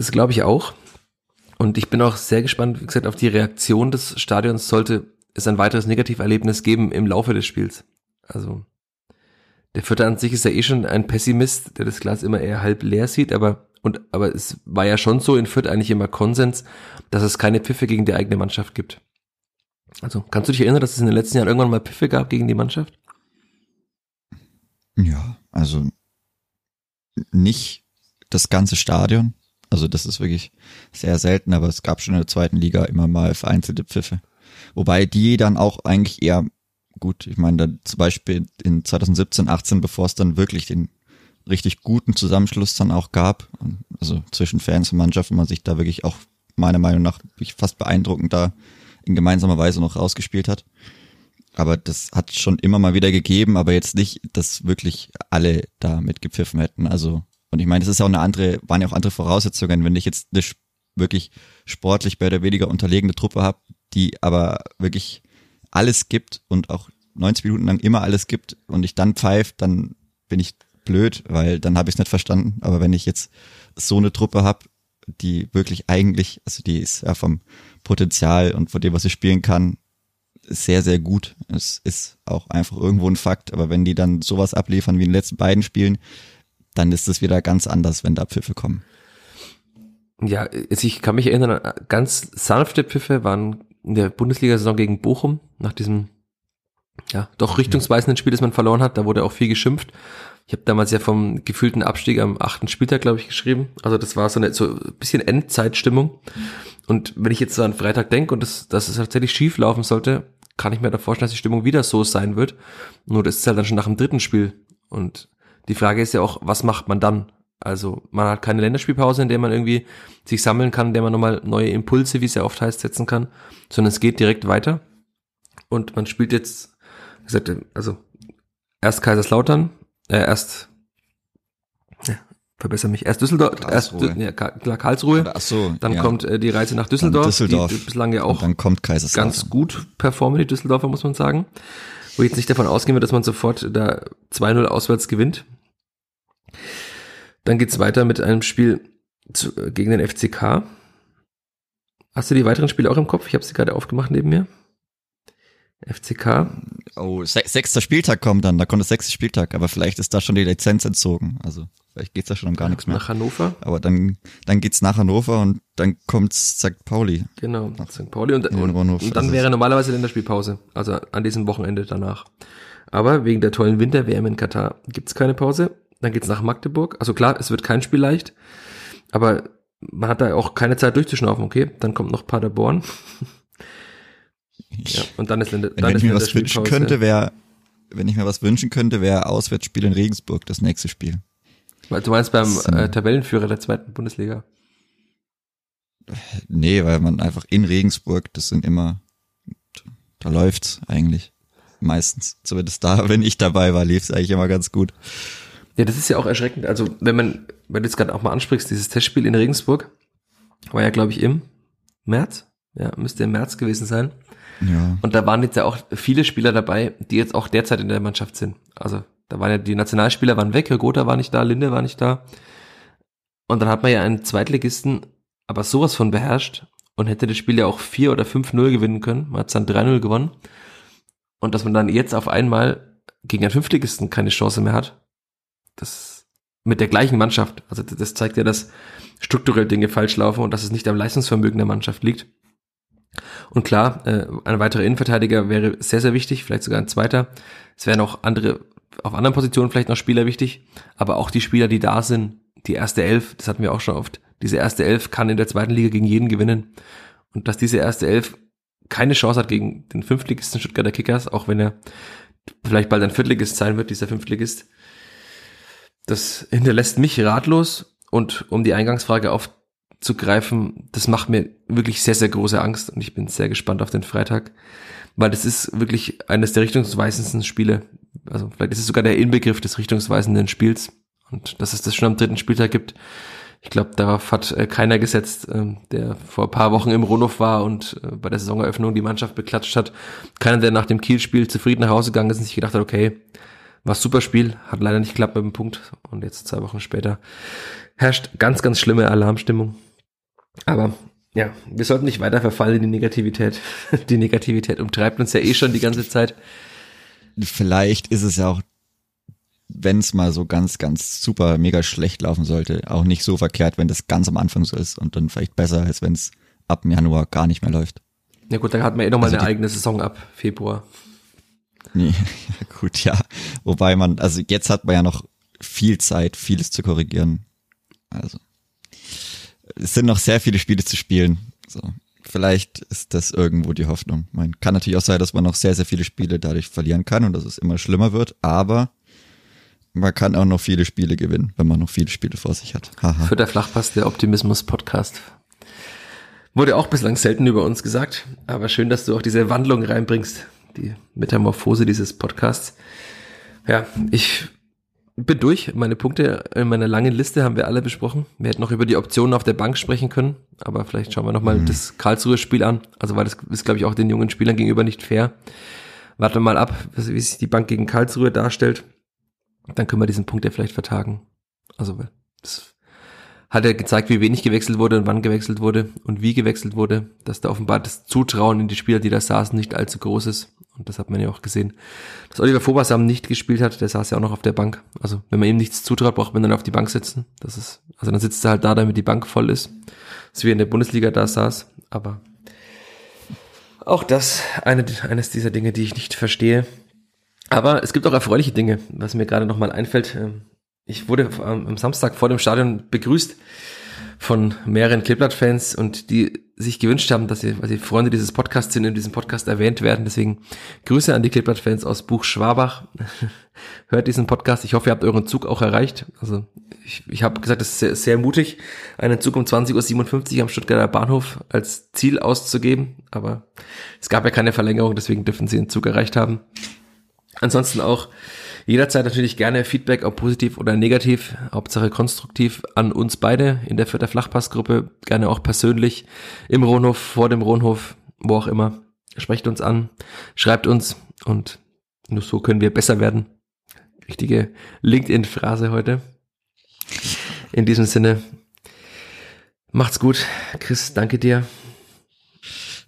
Das glaube ich auch. Und ich bin auch sehr gespannt, wie gesagt, auf die Reaktion des Stadions sollte es ein weiteres Negativerlebnis geben im Laufe des Spiels. Also der Vierter an sich ist ja eh schon ein Pessimist, der das Glas immer eher halb leer sieht, aber und aber es war ja schon so in Fürth eigentlich immer Konsens, dass es keine Pfiffe gegen die eigene Mannschaft gibt. Also kannst du dich erinnern, dass es in den letzten Jahren irgendwann mal Pfiffe gab gegen die Mannschaft? Ja, also nicht das ganze Stadion. Also das ist wirklich sehr selten, aber es gab schon in der zweiten Liga immer mal vereinzelte Pfiffe. Wobei die dann auch eigentlich eher gut, ich meine, dann zum Beispiel in 2017, 18, bevor es dann wirklich den richtig guten Zusammenschluss dann auch gab, also zwischen Fans und Mannschaft, man sich da wirklich auch meiner Meinung nach fast beeindruckend da in gemeinsamer Weise noch rausgespielt hat. Aber das hat schon immer mal wieder gegeben, aber jetzt nicht, dass wirklich alle da mitgepfiffen hätten. Also, und ich meine, das ist ja auch eine andere, waren ja auch andere Voraussetzungen, wenn ich jetzt eine wirklich sportlich mehr oder weniger unterlegene Truppe habe, die aber wirklich alles gibt und auch 90 Minuten lang immer alles gibt und ich dann pfeife, dann bin ich blöd, weil dann habe ich es nicht verstanden. Aber wenn ich jetzt so eine Truppe habe, die wirklich eigentlich, also die ist ja vom Potenzial und von dem, was sie spielen kann, sehr, sehr gut. Es ist auch einfach irgendwo ein Fakt. Aber wenn die dann sowas abliefern wie in den letzten beiden Spielen, dann ist es wieder ganz anders, wenn da Pfiffe kommen. Ja, ich kann mich erinnern, ganz sanfte Pfiffe waren in der Bundesliga-Saison gegen Bochum, nach diesem ja, doch richtungsweisenden Spiel, das man verloren hat, da wurde auch viel geschimpft. Ich habe damals ja vom gefühlten Abstieg am achten Spieltag, glaube ich, geschrieben. Also das war so eine so ein bisschen Endzeitstimmung. Und wenn ich jetzt so an Freitag denke und das, dass es tatsächlich schief laufen sollte, kann ich mir da vorstellen, dass die Stimmung wieder so sein wird. Nur das ist halt dann schon nach dem dritten Spiel. Und die Frage ist ja auch, was macht man dann? Also man hat keine Länderspielpause, in der man irgendwie sich sammeln kann, in der man nochmal neue Impulse, wie es ja oft heißt, setzen kann, sondern es geht direkt weiter. Und man spielt jetzt, wie gesagt, also erst Kaiserslautern, äh, erst, ja, verbessere mich, erst Düsseldorf, Karlsruhe. erst ja, klar, Karlsruhe, ach so, dann ja. kommt äh, die Reise nach Düsseldorf, Düsseldorf. die bislang ja auch Und dann kommt Kaiserslautern. ganz gut performen, die Düsseldorfer, muss man sagen. Wo ich jetzt nicht davon ausgehen würde, dass man sofort da 2-0 auswärts gewinnt. Dann geht's weiter mit einem Spiel zu, äh, gegen den FCK. Hast du die weiteren Spiele auch im Kopf? Ich habe sie gerade aufgemacht neben mir. FCK. Oh, se sechster Spieltag kommt dann, da kommt das sechste Spieltag, aber vielleicht ist da schon die Lizenz entzogen. Also vielleicht geht's da schon um gar nichts mehr. Nach Hannover. Aber dann, dann geht's nach Hannover und dann kommt St. Pauli. Genau, nach St. Pauli. Und, und, und dann Also- wäre normalerweise Länderspielpause. Also an diesem Wochenende danach. Aber wegen der tollen Winter-WM in Katar gibt's keine Pause. Dann geht's nach Magdeburg. Also klar, es wird kein Spiel leicht. Aber man hat da auch keine Zeit durchzuschnaufen, okay? Dann kommt noch Paderborn. Ja, und dann ist, Länder, dann wenn ist ich mir was wünschen könnte, wäre, wenn ich mir was wünschen könnte, wäre Auswärtsspiel in Regensburg das nächste Spiel. Weil Du meinst beim äh, ähm, Tabellenführer der zweiten Bundesliga. Nee, weil man einfach in Regensburg, das sind immer, da läuft's eigentlich. Meistens. Zumindest da, wenn ich dabei war, lief's eigentlich immer ganz gut. Ja, das ist ja auch erschreckend. Also, wenn man, wenn du jetzt gerade auch mal ansprichst, dieses Testspiel in Regensburg, war ja, glaube ich, im März. Ja, müsste im März gewesen sein. Ja. Und da waren jetzt ja auch viele Spieler dabei, die jetzt auch derzeit in der Mannschaft sind. Also, da waren ja die Nationalspieler waren weg, Gotha war nicht da, Linde war nicht da. Und dann hat man ja einen Zweitligisten aber sowas von beherrscht und hätte das Spiel ja auch 4 oder 5-0 gewinnen können. Man hat dann 3-0 gewonnen. Und dass man dann jetzt auf einmal gegen einen Fünftligisten keine Chance mehr hat, das mit der gleichen Mannschaft. Also das- zeigt ja, dass strukturell Dinge falsch laufen und dass es nicht am Leistungsvermögen der Mannschaft liegt. Und klar, äh, ein weiterer Innenverteidiger wäre sehr, sehr wichtig, vielleicht sogar ein zweiter. Es wären auch andere, auf anderen Positionen vielleicht noch Spieler wichtig, aber auch die Spieler, die da sind, die erste Elf, das hatten wir auch schon oft, diese erste Elf kann in der zweiten Liga gegen jeden gewinnen. Und dass diese erste Elf keine Chance hat gegen den Fünftligisten Stuttgarter Kickers, auch wenn er vielleicht bald ein Viertligist sein wird, dieser Fünftligist, das hinterlässt mich ratlos. Und um die Eingangsfrage zu greifen, das macht mir wirklich sehr, sehr große Angst und ich bin sehr gespannt auf den Freitag, weil das ist wirklich eines der richtungsweisendsten Spiele. Also vielleicht ist es sogar der Inbegriff des richtungsweisenden Spiels und dass es das schon am dritten Spieltag gibt. Ich glaube, darauf hat äh, keiner gesetzt, äh, der vor ein paar Wochen im Rundhof war und äh, bei der Saisoneröffnung die Mannschaft beklatscht hat. Keiner, der nach dem Kiel-Spiel zufrieden nach Hause gegangen ist und sich gedacht hat, okay, war super Spiel, hat leider nicht geklappt mit dem Punkt und jetzt zwei Wochen später herrscht ganz, ganz schlimme Alarmstimmung. Aber ja, wir sollten nicht weiter verfallen in die Negativität. Die Negativität umtreibt uns ja eh schon die ganze Zeit. Vielleicht ist es ja auch, wenn es mal so ganz, ganz super mega schlecht laufen sollte, auch nicht so verkehrt, wenn das ganz am Anfang so ist und dann vielleicht besser, als wenn es ab Januar gar nicht mehr läuft. Ja gut, da hat man eh nochmal also eine eigene Saison ab Februar. Nee, gut, ja. Wobei man, also jetzt hat man ja noch viel Zeit, vieles zu korrigieren. Also es sind noch sehr viele Spiele zu spielen. So, vielleicht ist das irgendwo die Hoffnung. Man kann natürlich auch sein, dass man noch sehr, sehr viele Spiele dadurch verlieren kann und dass es immer schlimmer wird, aber man kann auch noch viele Spiele gewinnen, wenn man noch viele Spiele vor sich hat. Für der Flachpass, der Optimismus-Podcast. Wurde auch bislang selten über uns gesagt, aber schön, dass du auch diese Wandlung reinbringst, die Metamorphose dieses Podcasts. Ja, ich bin durch. Meine Punkte in meiner langen Liste haben wir alle besprochen. Wir hätten noch über die Optionen auf der Bank sprechen können, aber vielleicht schauen wir nochmal mhm. das Karlsruhe-Spiel an. Also, weil das ist, glaube ich, auch den jungen Spielern gegenüber nicht fair. Warten wir mal ab, wie sich die Bank gegen Karlsruhe darstellt. Dann können wir diesen Punkt ja vielleicht vertagen. Also, das hat er gezeigt, wie wenig gewechselt wurde und wann gewechselt wurde und wie gewechselt wurde, dass da offenbar das Zutrauen in die Spieler, die da saßen, nicht allzu groß ist. Und das hat man ja auch gesehen. Dass Oliver Vobasam nicht gespielt hat, der saß ja auch noch auf der Bank. Also wenn man ihm nichts zutraut, braucht man dann auf die Bank sitzen. Das ist, also dann sitzt er halt da, damit die Bank voll ist. So wie er in der Bundesliga da saß. Aber auch das eine, eines dieser Dinge, die ich nicht verstehe. Aber es gibt auch erfreuliche Dinge, was mir gerade nochmal einfällt. Ähm, ich wurde am Samstag vor dem Stadion begrüßt von mehreren Kleeblatt-Fans und die sich gewünscht haben, dass sie, weil sie Freunde dieses Podcasts sind, in diesem Podcast erwähnt werden. Deswegen Grüße an die Kleeblatt-Fans aus Buch Schwabach. Hört diesen Podcast. Ich hoffe, ihr habt euren Zug auch erreicht. Also ich, ich habe gesagt, es ist sehr, sehr mutig, einen Zug um 20.57 Uhr am Stuttgarter Bahnhof als Ziel auszugeben. Aber es gab ja keine Verlängerung, deswegen dürfen sie den Zug erreicht haben. Ansonsten auch Jederzeit natürlich gerne Feedback, ob positiv oder negativ, Hauptsache konstruktiv an uns beide in der Vierter Flachpassgruppe, gerne auch persönlich im Rohnhof, vor dem Rohnhof, wo auch immer. Sprecht uns an, schreibt uns und nur so können wir besser werden. Richtige LinkedIn-Phrase heute. In diesem Sinne, macht's gut. Chris, danke dir.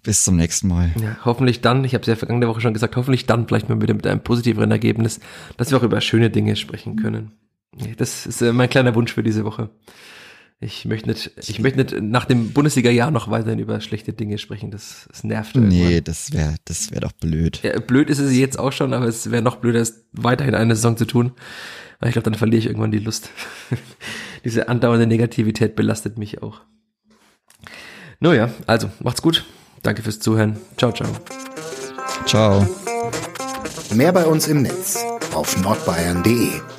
Bis zum nächsten Mal. Ja, hoffentlich dann, ich habe es ja vergangene Woche schon gesagt, hoffentlich dann vielleicht mal wieder mit einem positiveren Ergebnis, dass wir auch über schöne Dinge sprechen können. Das ist äh, mein kleiner Wunsch für diese Woche. Ich möchte nicht, ich möchte nicht nach dem Bundesliga-Jahr noch weiterhin über schlechte Dinge sprechen. Das, das nervt. Irgendwann. Nee, das wäre, das wäre doch blöd. Ja, blöd ist es jetzt auch schon, aber es wäre noch blöder, es weiterhin eine Saison zu tun. Weil ich glaube, dann verliere ich irgendwann die Lust. Diese andauernde Negativität belastet mich auch. Nun ja, also macht's gut. Danke fürs Zuhören. Ciao, ciao. Ciao. Mehr bei uns im Netz auf nordbayern.de